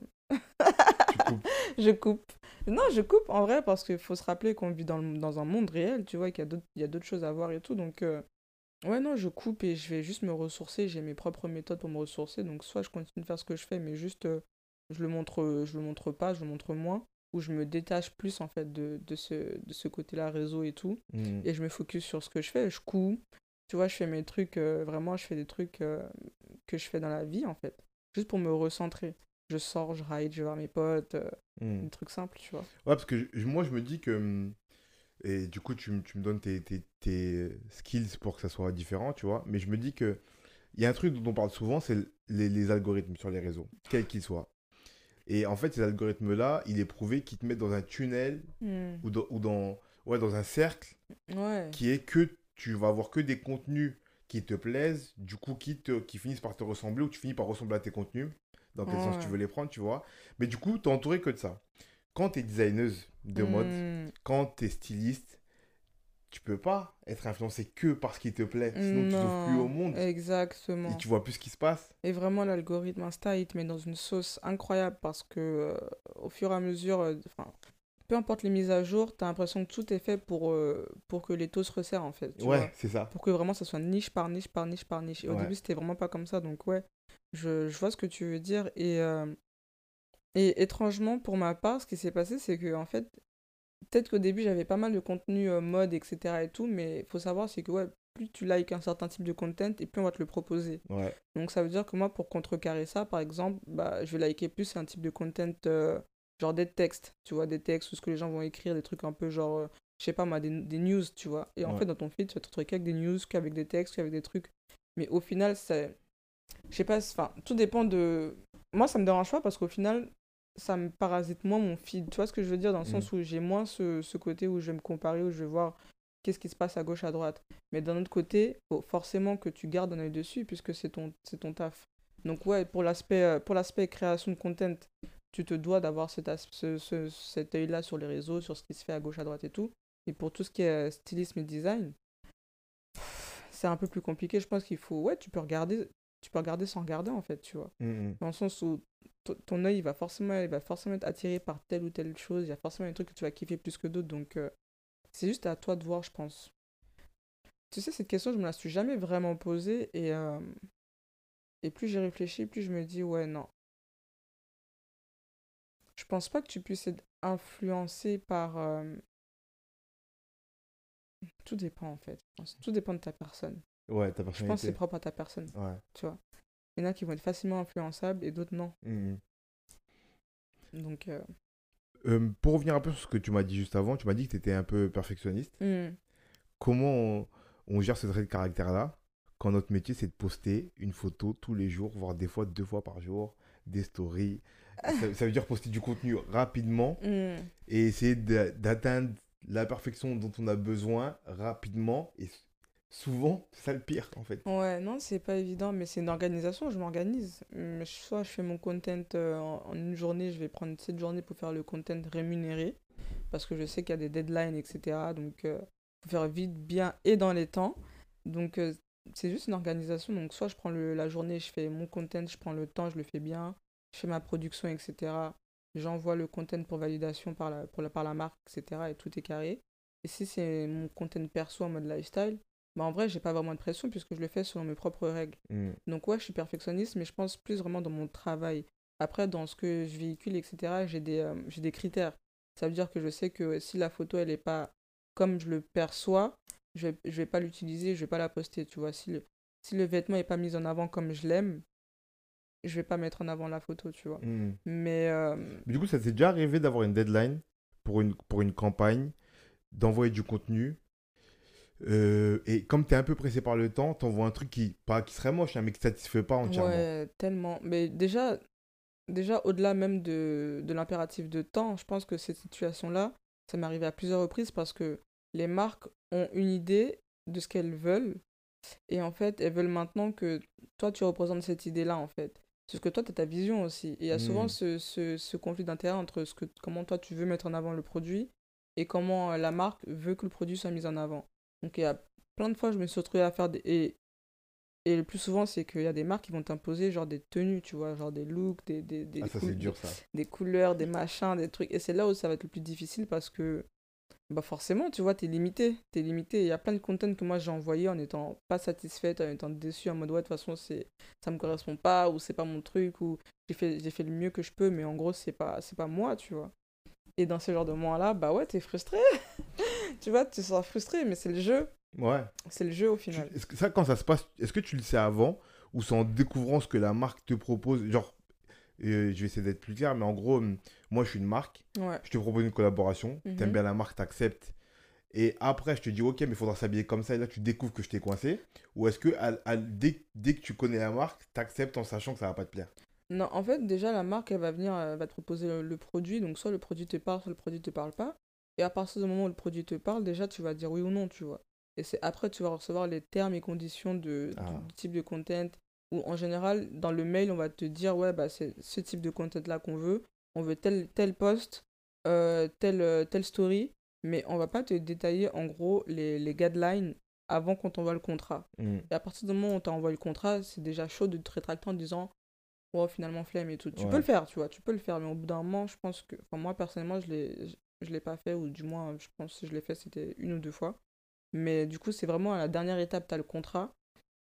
Je coupe. Non, je coupe en vrai parce qu'il faut se rappeler qu'on vit dans, le- dans un monde réel, tu vois, qu'il y a d'autres, choses à voir et tout. Donc, euh, ouais, non, je coupe et je vais juste me ressourcer. J'ai mes propres méthodes pour me ressourcer. Donc, soit je continue de faire ce que je fais, mais juste, euh, je le montre, je le montre pas, je le montre moins. Ou je me détache plus, en fait, de, de ce, de ce côté-là, réseau et tout. Mhm. Et je me focus sur ce que je fais. Je couds. Tu vois, je fais mes trucs, euh, vraiment, je fais des trucs que je fais dans la vie, en fait. Juste pour me recentrer. Je sors, je ride, je vais voir mes potes. euh, Mhm. des trucs simples, tu vois. Ouais, parce que je- moi, je me dis que. hum, Et du coup, tu, me- tu me donnes tes, tes, tes skills pour que ça soit différent, tu vois. Mais je me dis que. Il y a un truc dont on parle souvent, c'est les, les algorithmes sur les réseaux, quels qu'ils soient. Et en fait, ces algorithmes-là, il est prouvé qu'ils te mettent dans un tunnel Hmm. ou dans, ou dans, ouais, dans un cercle Ouais. qui est que tu vas avoir que des contenus qui te plaisent, du coup qui, te, qui finissent par te ressembler ou tu finis par ressembler à tes contenus, dans quel sens tu veux les prendre, tu vois. Mais du coup, tu es entouré que de ça. Quand tu es designeuse de mode, Hmm. quand tu es styliste, tu peux pas être influencé que par ce qui te plaît, sinon tu t'ouvres plus au Non, monde Exactement. et tu vois plus ce qui se passe. Et vraiment, l'algorithme Insta, il te met dans une sauce incroyable parce que euh, au fur et à mesure, euh, peu importe les mises à jour, t'as l'impression que tout est fait pour, euh, pour que les taux se resserrent en fait. tu ouais, c'est ça. Pour que vraiment ça soit niche par niche par niche par niche. Et au début, c'était vraiment pas comme ça. Donc, ouais, je, je vois ce que tu veux dire. Et, euh, et étrangement, pour ma part, ce qui s'est passé, c'est que en fait, peut-être qu'au début, j'avais pas mal de contenu euh, mode, etc. et tout. Mais il faut savoir, c'est que ouais, plus tu likes un certain type de content, et plus on va te le proposer. Ouais. Donc ça veut dire que moi, pour contrecarrer ça, par exemple, bah, je vais liker plus un type de content, euh, genre des textes, tu vois, des textes ou ce que les gens vont écrire, des trucs un peu genre, euh, je sais pas moi, des, des news, tu vois. Et en Ouais. fait, dans ton feed, tu vas te retrouver qu'avec des news, qu'avec des textes, qu'avec des trucs. Mais au final, c'est... Je sais pas, enfin, tout dépend de... Moi, ça me dérange pas parce qu'au final, ça me parasite moins mon feed. Tu vois ce que je veux dire? Dans le sens où j'ai moins ce, ce côté où je vais me comparer, où je vais voir qu'est-ce qui se passe à gauche, à droite. Mais d'un autre côté, faut forcément que tu gardes un œil dessus puisque c'est ton, ton taf. Donc ouais, pour l'aspect, euh, pour l'aspect création de content, tu te dois d'avoir cet, ce, ce- cet œil-là sur les réseaux, sur ce qui se fait à gauche, à droite et tout. Et pour tout ce qui est euh, stylisme et design, c'est un peu plus compliqué. Je pense qu'il faut, ouais, tu peux regarder, tu peux regarder sans regarder en fait, tu vois. Mhm. Dans le sens où to- ton œil il va forcément, il va forcément être attiré par telle ou telle chose. Il y a forcément des trucs que tu vas kiffer plus que d'autres. Donc euh, c'est juste à toi de voir, je pense. Tu sais, cette question, je me la suis jamais vraiment posée. Et, euh, et plus j'y réfléchis, plus je me dis, ouais, non. Je pense pas que tu puisses être influencé par. euh, Tout dépend en fait. Tout dépend de ta personne. Ouais, ta Je pense que c'est personnalité. propre à ta personne, Ouais. tu vois. Il y en a qui vont être facilement influençables et d'autres non. Mhm. Donc, euh, Euh, pour revenir un peu sur ce que tu m'as dit juste avant, tu m'as dit que tu étais un peu perfectionniste. Hmm. Comment on, on gère ce trait de caractère-là quand notre métier, c'est de poster une photo tous les jours, voire des fois deux fois par jour, des stories? Ça, ça veut dire poster du contenu rapidement Hmm. et essayer d'a- d'atteindre la perfection dont on a besoin rapidement. Et souvent, c'est ça le pire, en fait. Ouais, non, c'est pas évident, mais c'est une organisation, je m'organise. Soit je fais mon content euh, en, en une journée, je vais prendre cette journée pour faire le content rémunéré, parce que je sais qu'il y a des deadlines, etc. Donc, euh, faut faire vite, bien et dans les temps. Donc, euh, c'est juste une organisation. Donc, soit je prends le, la journée, je fais mon content, je prends le temps, je le fais bien, je fais ma production, etc. J'envoie le content pour validation par la, pour la, par la marque, etc. Et tout est carré. Et si c'est mon content perso en mode lifestyle, bah en vrai, j'ai pas vraiment de pression puisque je le fais selon mes propres règles. Mm. Donc ouais, je suis perfectionniste, mais je pense plus vraiment dans mon travail. Après, dans ce que je véhicule, etc., j'ai des, euh, j'ai des critères. Ça veut dire que je sais que si la photo, elle est pas comme je le perçois, je vais, je vais pas l'utiliser, je vais pas la poster, tu vois. Si le, si le vêtement est pas mis en avant comme je l'aime, je vais pas mettre en avant la photo, tu vois. Mm. Mais euh, Mais du coup, ça t'est déjà arrivé d'avoir une deadline pour une, pour une campagne, d'envoyer du contenu. Euh, et comme tu es un peu pressé par le temps, t'envoies un truc qui, pas, qui serait moche, hein, mais qui ne satisfait pas entièrement. Ouais, tellement. Mais déjà, déjà au-delà même de, de l'impératif de temps, je pense que cette situation-là, ça m'est arrivé à plusieurs reprises parce que les marques ont une idée de ce qu'elles veulent. Et en fait, elles veulent maintenant que toi, tu représentes cette idée-là, en fait. Parce que toi, tu as ta vision aussi. Et il y a souvent Mm. ce, ce, ce conflit d'intérêt entre ce que, comment toi, tu veux mettre en avant le produit et comment euh, la marque veut que le produit soit mis en avant. Donc, il y a plein de fois, je me suis retrouvée à faire des... Et, et le plus souvent, c'est qu'il y a des marques qui vont t'imposer genre des tenues, tu vois, genre des looks, des, des, des, Ah, ça, coul- c'est dur, ça. des couleurs, des machins, des trucs. Et c'est là où ça va être le plus difficile parce que, bah forcément, tu vois, t'es limité. T'es limité. Il y a plein de content que moi j'ai envoyé en étant pas satisfaite, en étant déçue, en mode ouais, de toute façon, c'est, ça me correspond pas, ou c'est pas mon truc, ou j'ai fait, j'ai fait le mieux que je peux, mais en gros, c'est pas, c'est pas moi, tu vois. Et dans ce genre de moments-là, bah ouais, t'es frustré. tu vois, tu seras frustré, mais c'est le jeu. Ouais. C'est le jeu au Tu- final. Est-ce que ça, quand ça se passe, est-ce que tu le sais avant ou c'est en découvrant ce que la marque te propose? Genre, euh, je vais essayer d'être plus clair, mais en gros, hum, moi, je suis une marque, Ouais. je te propose une collaboration, Mhm. t'aimes bien la marque, t'acceptes. Et après, je te dis, ok, mais il faudra s'habiller comme ça, et là, tu découvres que je t'ai coincé. Ou est-ce que à- à- dès, dès que tu connais la marque, t'acceptes en sachant que ça va pas te plaire? Non, en fait, déjà, la marque, elle va venir, elle va te proposer le, le produit. Donc, soit le produit te parle, soit le produit te parle pas. Et à partir du moment où le produit te parle, déjà, tu vas dire oui ou non, tu vois. Et c'est après, tu vas recevoir les termes et conditions de, Ah. du, type de content. Ou en général, dans le mail, on va te dire, ouais, bah, c'est ce type de content-là qu'on veut. On veut tel, tel post, euh, tel, euh, telle story. Mais on va pas te détailler, en gros, les, les guidelines avant qu'on t'envoie le contrat. Hum. Et à partir du moment où on t'envoie le contrat, c'est déjà chaud de te rétracter en disant Oh, finalement, flemme et tout. Tu Ouais. peux le faire, tu vois, tu peux le faire, mais au bout d'un moment, je pense que. Enfin, moi, personnellement, je l'ai, je, l'ai pas fait, ou du moins, je pense que si je l'ai fait, c'était une ou deux fois. Mais du coup, c'est vraiment à la dernière étape, tu as le contrat.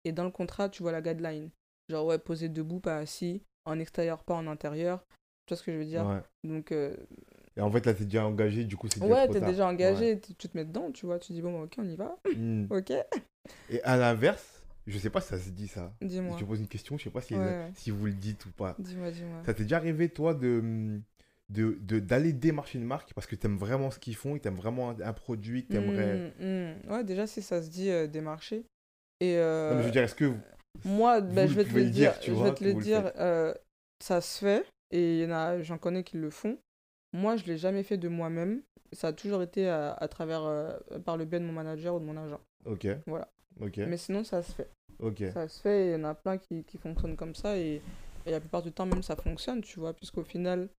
Et dans le contrat, tu vois la guideline. Genre, ouais, poser debout, pas assis, en extérieur, pas en intérieur. Tu vois ce que je veux dire? Ouais. Donc, euh, Et en fait, là, t'es déjà engagé, du coup, c'est déjà ouais, t'es déjà engagé, tu- tu te mets dedans, tu vois. Tu dis, bon, bah, ok, on y va. Hum. Ok, Et à l'inverse, je sais pas si ça se dit ça. dis-moi. Je te pose une question, je sais pas si, Ouais. si vous le dites ou pas. Dis-moi, dis-moi. Ça t'est déjà arrivé, toi, de de- de- d'aller démarcher une marque parce que t'aimes vraiment ce qu'ils font et t'aimes vraiment un, un produit que t'aimerais... Mm, mm. Ouais, déjà, si ça se dit euh, des marchés. Et euh, Non, mais je veux dire, est-ce que... vous- moi, bah, vous je vais te le dire, dire, tu je vois, vais te le dire, euh, ça se fait, et j'en connais qui le font. Moi, je l'ai jamais fait de moi-même. Ça a toujours été à, à travers, euh, par le biais de mon manager ou de mon agent. Ok. Voilà. Ok. Mais sinon, ça se fait. Ok. Ça se fait, et il y en a plein qui, qui fonctionnent comme ça, et, et la plupart du temps, même, ça fonctionne, tu vois, puisqu'au final,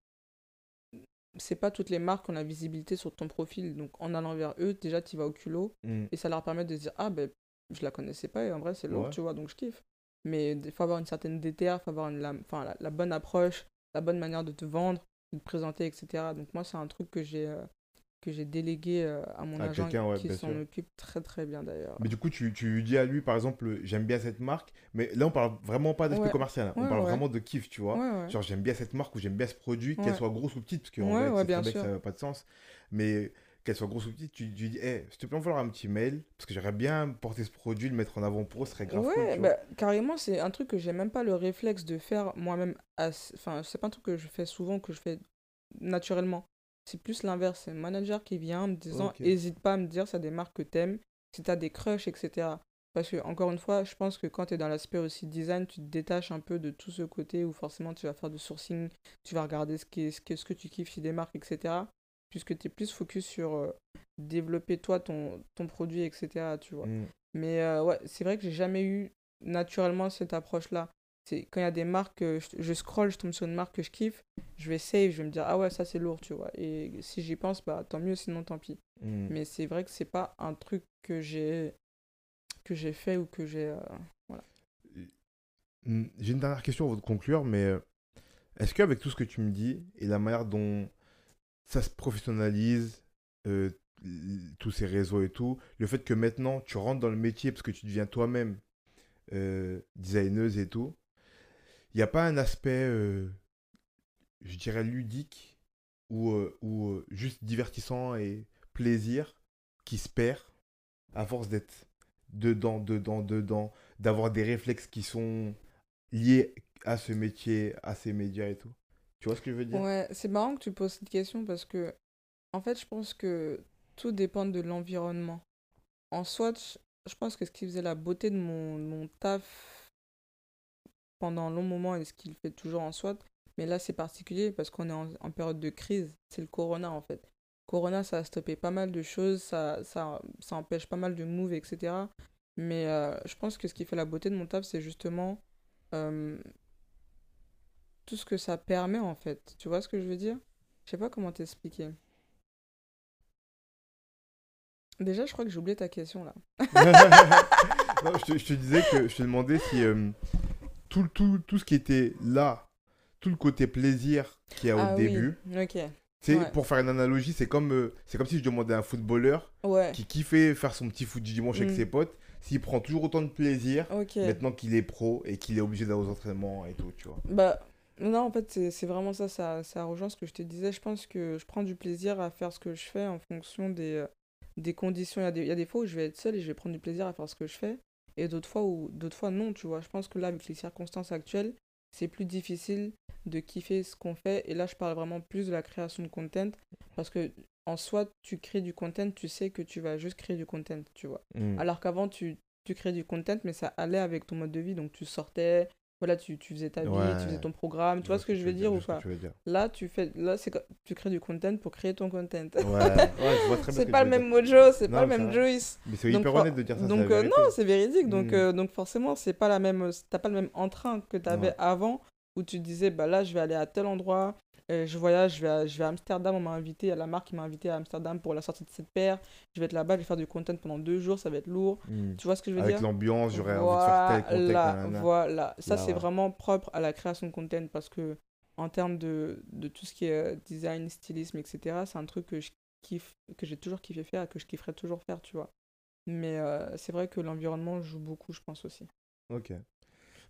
c'est pas toutes les marques qui ont la visibilité sur ton profil. Donc, en allant vers eux, déjà, tu vas au culot, Hmm. et ça leur permet de se dire, ah ben, je la connaissais pas, et en vrai, c'est lourd, Ouais. tu vois, donc je kiffe. Mais il faut avoir une certaine déterre, il faut avoir une, la, enfin, la, la bonne approche, la bonne manière de te vendre, de te présenter, etc. Donc moi, c'est un truc que j'ai euh, que j'ai délégué euh, à mon À agent ouais, qui s'en occupe très très bien d'ailleurs. Mais du coup, tu, tu dis à lui, par exemple, j'aime bien cette marque, mais là, on parle vraiment pas d'aspect Ouais. commercial, hein. on parle vraiment de kiff, tu vois. Genre, j'aime bien cette marque ou j'aime bien ce produit, qu'elle soit grosse ou petite, parce qu'en Ouais, vrai, bien que sûr. ça n'a pas de sens. Mais qu'elle soit grosse ou petite, tu, tu dis, hey, s'il te plaît, on va un petit mail, parce que j'aimerais bien porter ce produit, le mettre en avant pour eux, ce serait grave cool, Ouais, vois. bah, carrément, c'est un truc que j'ai même pas le réflexe de faire moi-même. Enfin, c'est pas un truc que je fais souvent, que je fais naturellement. C'est plus l'inverse. C'est le manager qui vient en me disant. Hésite pas à me dire, ça des marques que t'aimes, si t'as des crushs, etc. Parce que, encore une fois, je pense que quand tu es dans l'aspect aussi design, tu te détaches un peu de tout ce côté où forcément tu vas faire du sourcing, tu vas regarder ce, qui est, ce, que, ce que tu kiffes chez des marques, etc. Puisque tu es plus focus sur euh, développer toi ton, ton produit, etc. Tu vois. Mm. Mais euh, ouais, c'est vrai que j'ai jamais eu naturellement cette approche-là. C'est quand il y a des marques, je, je scroll, je tombe sur une marque que je kiffe, je vais save, je vais me dire ah ouais, ça c'est lourd, tu vois. Et si j'y pense, bah tant mieux, sinon tant pis. Mm. Mais c'est vrai que c'est pas un truc que j'ai que j'ai fait ou que j'ai euh, Mm, J'ai une dernière question avant de conclure, mais euh, est-ce qu'avec tout ce que tu me dis et la manière dont ça se professionnalise, euh, tous ces réseaux et tout, le fait que maintenant tu rentres dans le métier parce que tu deviens toi-même euh, designeuse et tout, il n'y a pas un aspect, euh, je dirais, ludique ou, euh, ou euh, juste divertissant et plaisir qui se perd à force d'être dedans, dedans, dedans, d'avoir des réflexes qui sont liés à ce métier, à ces médias et tout. Tu vois ce que je veux dire? Ouais, c'est marrant que tu poses cette question parce que, en fait, je pense que tout dépend de l'environnement. En je je pense que ce qui faisait la beauté de mon, mon taf pendant un long moment et ce qu'il fait toujours en soi, mais là c'est particulier parce qu'on est en, période de crise, c'est le corona en fait. Corona, ça a stoppé pas mal de choses, ça, ça, ça empêche pas mal de moves, etc. Mais euh, je pense que ce qui fait la beauté de mon taf, c'est justement euh, tout ce que ça permet en fait. Tu vois ce que je veux dire? Je sais pas comment t'expliquer. Déjà, je crois que j'ai oublié ta question là. Non, je, te, je te disais que je te demandais si euh, tout, tout, tout ce qui était là, tout le côté plaisir qu'il y a au Ah oui, début, ok. Ouais. pour faire une analogie, c'est comme, euh, c'est comme si je demandais à un footballeur Ouais, qui kiffait faire son petit foot du dimanche avec Mm. ses potes, s'il prend toujours autant de plaisir maintenant qu'il est pro et qu'il est obligé d'aller aux entraînements et tout, tu vois. Bah, non, en fait, c'est c'est vraiment ça, ça, ça rejoint ce que je te disais. Je pense que je prends du plaisir à faire ce que je fais en fonction des, euh, des conditions. Il y a des, il y a des fois où je vais être seule et je vais prendre du plaisir à faire ce que je fais. Et d'autres fois où, d'autres fois non, tu vois. Je pense que là, avec les circonstances actuelles, c'est plus difficile de kiffer ce qu'on fait. Et là, je parle vraiment plus de la création de content. Parce que en soi, tu crées du content, tu sais que tu vas juste créer du content, tu vois. Mm. Alors qu'avant, tu, tu créais du content, mais ça allait avec ton mode de vie. Donc, tu sortais, voilà, tu, tu faisais ta vie, Ouais. tu faisais ton programme. Tu vois ce que je veux dire ou pas tu. Là, tu fais, là, c'est tu crées du content pour créer ton content. Ouais, ouais, je vois très bien ce c'est pas tu le même mojo, c'est pas le même. Joyce. Mais c'est hyper honnête de dire ça. Donc, euh, non, c'est véridique. Donc, Mm. euh, donc forcément, c'est pas la même, t'as pas le même entrain que t'avais Ouais. avant où tu disais, bah là, je vais aller à tel endroit, euh, je voyage, je vais à, je vais à Amsterdam, on m'a invité, à la marque qui m'a invité à Amsterdam pour la sortie de cette paire. Je vais être là-bas, je vais faire du content pendant deux jours, ça va être lourd. Mm. Tu vois ce que je veux Avec dire? l'ambiance, j'aurais envie de faire tel contexte. Voilà, voilà. Ça, c'est ouais. vraiment propre à la création de content parce que, en termes de, de tout ce qui est euh, design, stylisme, etc., c'est un truc que je kiffe, que j'ai toujours kiffé faire et que je kifferais toujours faire, tu vois. Mais euh, c'est vrai que l'environnement joue beaucoup, je pense aussi. Ok.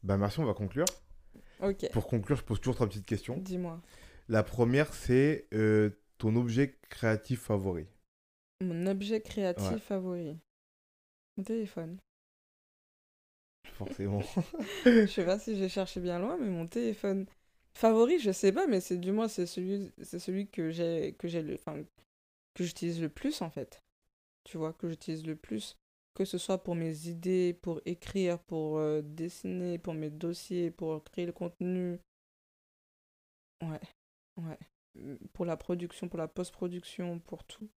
Bah merci, on va conclure. Ok, Pour conclure, je pose toujours trois petites questions. dis-moi. La première, c'est euh, ton objet créatif favori. Mon objet créatif Ouais. favori. Mon téléphone. Forcément. Je sais pas si j'ai cherché bien loin, mais mon téléphone. Favori, je sais pas, mais c'est du moins c'est celui, c'est celui que j'ai, que j'ai le, enfin, que j'utilise le plus en fait. Tu vois, que j'utilise le plus, que ce soit pour mes idées, pour écrire, pour euh, dessiner, pour mes dossiers, pour créer le contenu. Ouais, ouais. Mm, Pour la production, pour la post-production, pour tout.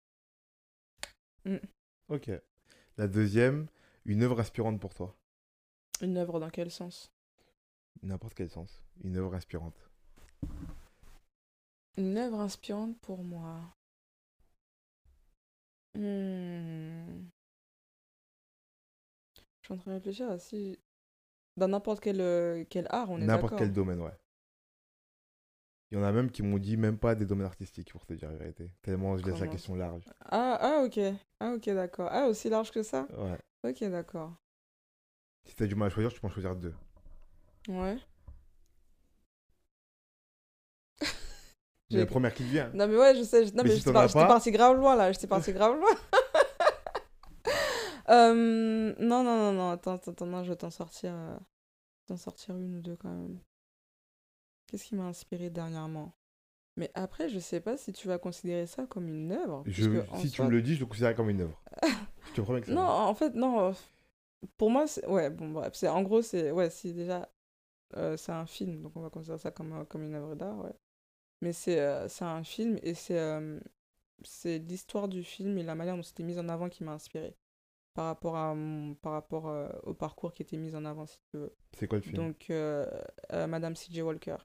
ok. La deuxième, une œuvre inspirante pour toi. Une œuvre dans quel sens? N'importe quel sens. Une œuvre inspirante. Une œuvre inspirante pour moi. Hmm. Je suis en train de réfléchir à si. Dans n'importe quel, euh, quel art, on est N'importe quel domaine, ouais. Il y en a même qui m'ont dit même pas des domaines artistiques, pour te dire la vérité. Tellement je laisse la question large. Ah, ah, ok. Ah, ok, d'accord. Ah, aussi large que ça? Ouais. Ok, d'accord. Si t'as du mal à choisir, tu peux en choisir deux. Ouais. C'est J'ai- la première qui te vient. Non, mais ouais, je sais. je- Non, Mais mais si par- j'étais pas- parti grave loin, là. J'étais parti grave loin. Euh, non, non, non, non. Attends, attends, attends, non, je vais t'en sortir, euh, t'en sortir une ou deux quand même. Qu'est-ce qui m'a inspiré dernièrement? Mais après, je sais pas si tu vas considérer ça comme une œuvre. Je, si tu me le dis, je le considère comme une œuvre. je te promets que ça. Non, en fait, non. euh, Pour moi, c'est... Ouais, bon, bref. C'est... En gros, c'est... Ouais, si déjà... euh, c'est un film, donc on va considérer ça comme, euh, comme une œuvre d'art, ouais. Mais c'est, euh, c'est un film et c'est, c'est l'histoire du film et la manière dont c'était mis en avant qui m'a inspiré. Par rapport, à mon... par rapport au parcours qui était mis en avant, si tu veux. C'est quoi le film? Donc, Madame C.J. Walker.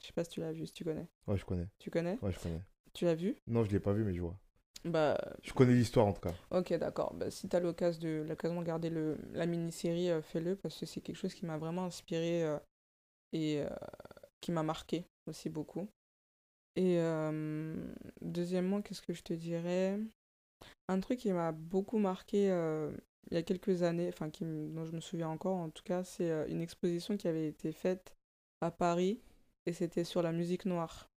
Je sais pas si tu l'as vu, si tu connais. Ouais, je connais. Tu connais? Ouais, je connais. Tu l'as vu? Non, je l'ai pas vu, mais je vois. Bah, Je connais l'histoire en tout cas. Ok, d'accord. Bah, si tu as l'occasion de, l'occasion de regarder le, la mini-série, euh, fais-le parce que c'est quelque chose qui m'a vraiment inspiré euh, et euh, qui m'a marqué aussi beaucoup. Et deuxièmement, qu'est-ce que je te dirais? Un truc qui m'a beaucoup marqué il y a quelques années, enfin dont je me souviens encore en tout cas, c'est une exposition qui avait été faite à Paris et c'était sur la musique noire.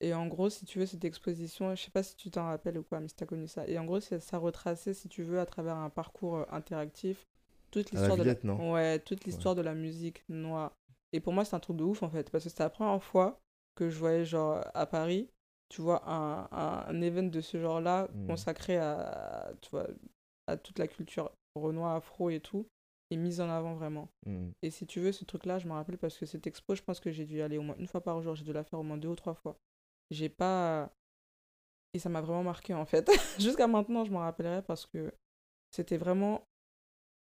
Et en gros, si tu veux, cette exposition, je sais pas si tu t'en rappelles ou quoi, mais si tu as connu ça. Et en gros, ça retraçait, si tu veux, à travers un parcours euh, interactif, toute l'histoire de la... Ouais, toute l'histoire de la musique noire. Et pour moi, c'est un truc de ouf, en fait, parce que c'était la première fois que je voyais, genre, à Paris, tu vois, un, un, un event de ce genre-là Mhm. consacré à, tu vois, à toute la culture renoir, afro et tout, mise en avant vraiment. Mhm. Et si tu veux, ce truc-là, je me rappelle parce que cette expo, je pense que j'ai dû y aller au moins une fois par jour. J'ai dû la faire au moins deux ou trois fois. J'ai pas. Et ça m'a vraiment marqué en fait. Jusqu'à maintenant, je m'en rappellerai parce que c'était vraiment.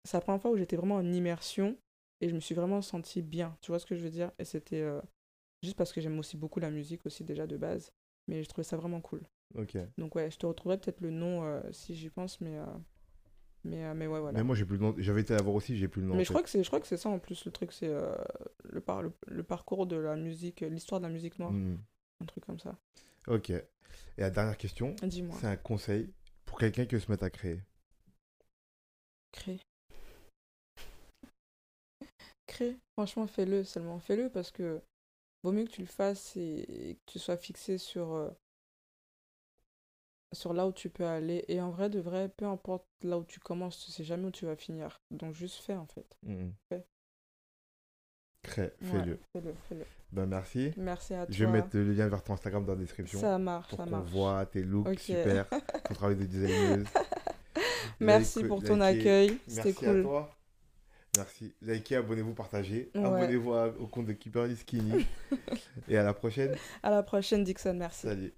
C'est la première fois où j'étais vraiment en immersion et je me suis vraiment sentie bien. Tu vois ce que je veux dire? Et c'était euh, juste parce que j'aime aussi beaucoup la musique aussi déjà de base. Mais je trouvais ça vraiment cool. Ok. Donc ouais, je te retrouverai peut-être le nom euh, si j'y pense, mais. euh, Mais, euh, mais ouais, voilà. Mais moi, j'ai plus le. J'avais été la voir aussi, j'ai plus le nom. Mais je crois que c'est, je crois que c'est ça en plus le truc, c'est euh, le, par, le, le parcours de la musique, euh, l'histoire de la musique noire, Mhm. un truc comme ça. Ok. Et la dernière question, Dis-moi, c'est un conseil pour quelqu'un qui veut se mettre à créer. crée. Crée, franchement, fais-le seulement, fais-le parce que vaut mieux que tu le fasses et, et que tu sois fixé sur, euh, sur là où tu peux aller. Et en vrai, de vrai, peu importe là où tu commences, tu sais jamais où tu vas finir. Donc juste fais en fait. Mhm. Fais. Crée, Ouais, fais-le. fais-le, fais-le. Ben merci. Merci à toi. Je vais mettre le lien vers ton Instagram dans la description. Ça marche, pour ça marche. voit tes looks Ok. super, ton travail de designeuse. Merci Like- pour ton accueil, c'était Merci à cool. toi. Merci. Likez, abonnez-vous, partagez. Ouais. Abonnez-vous au compte de Keeper Skinny. Et à la prochaine. À la prochaine, Dixon, merci. Salut.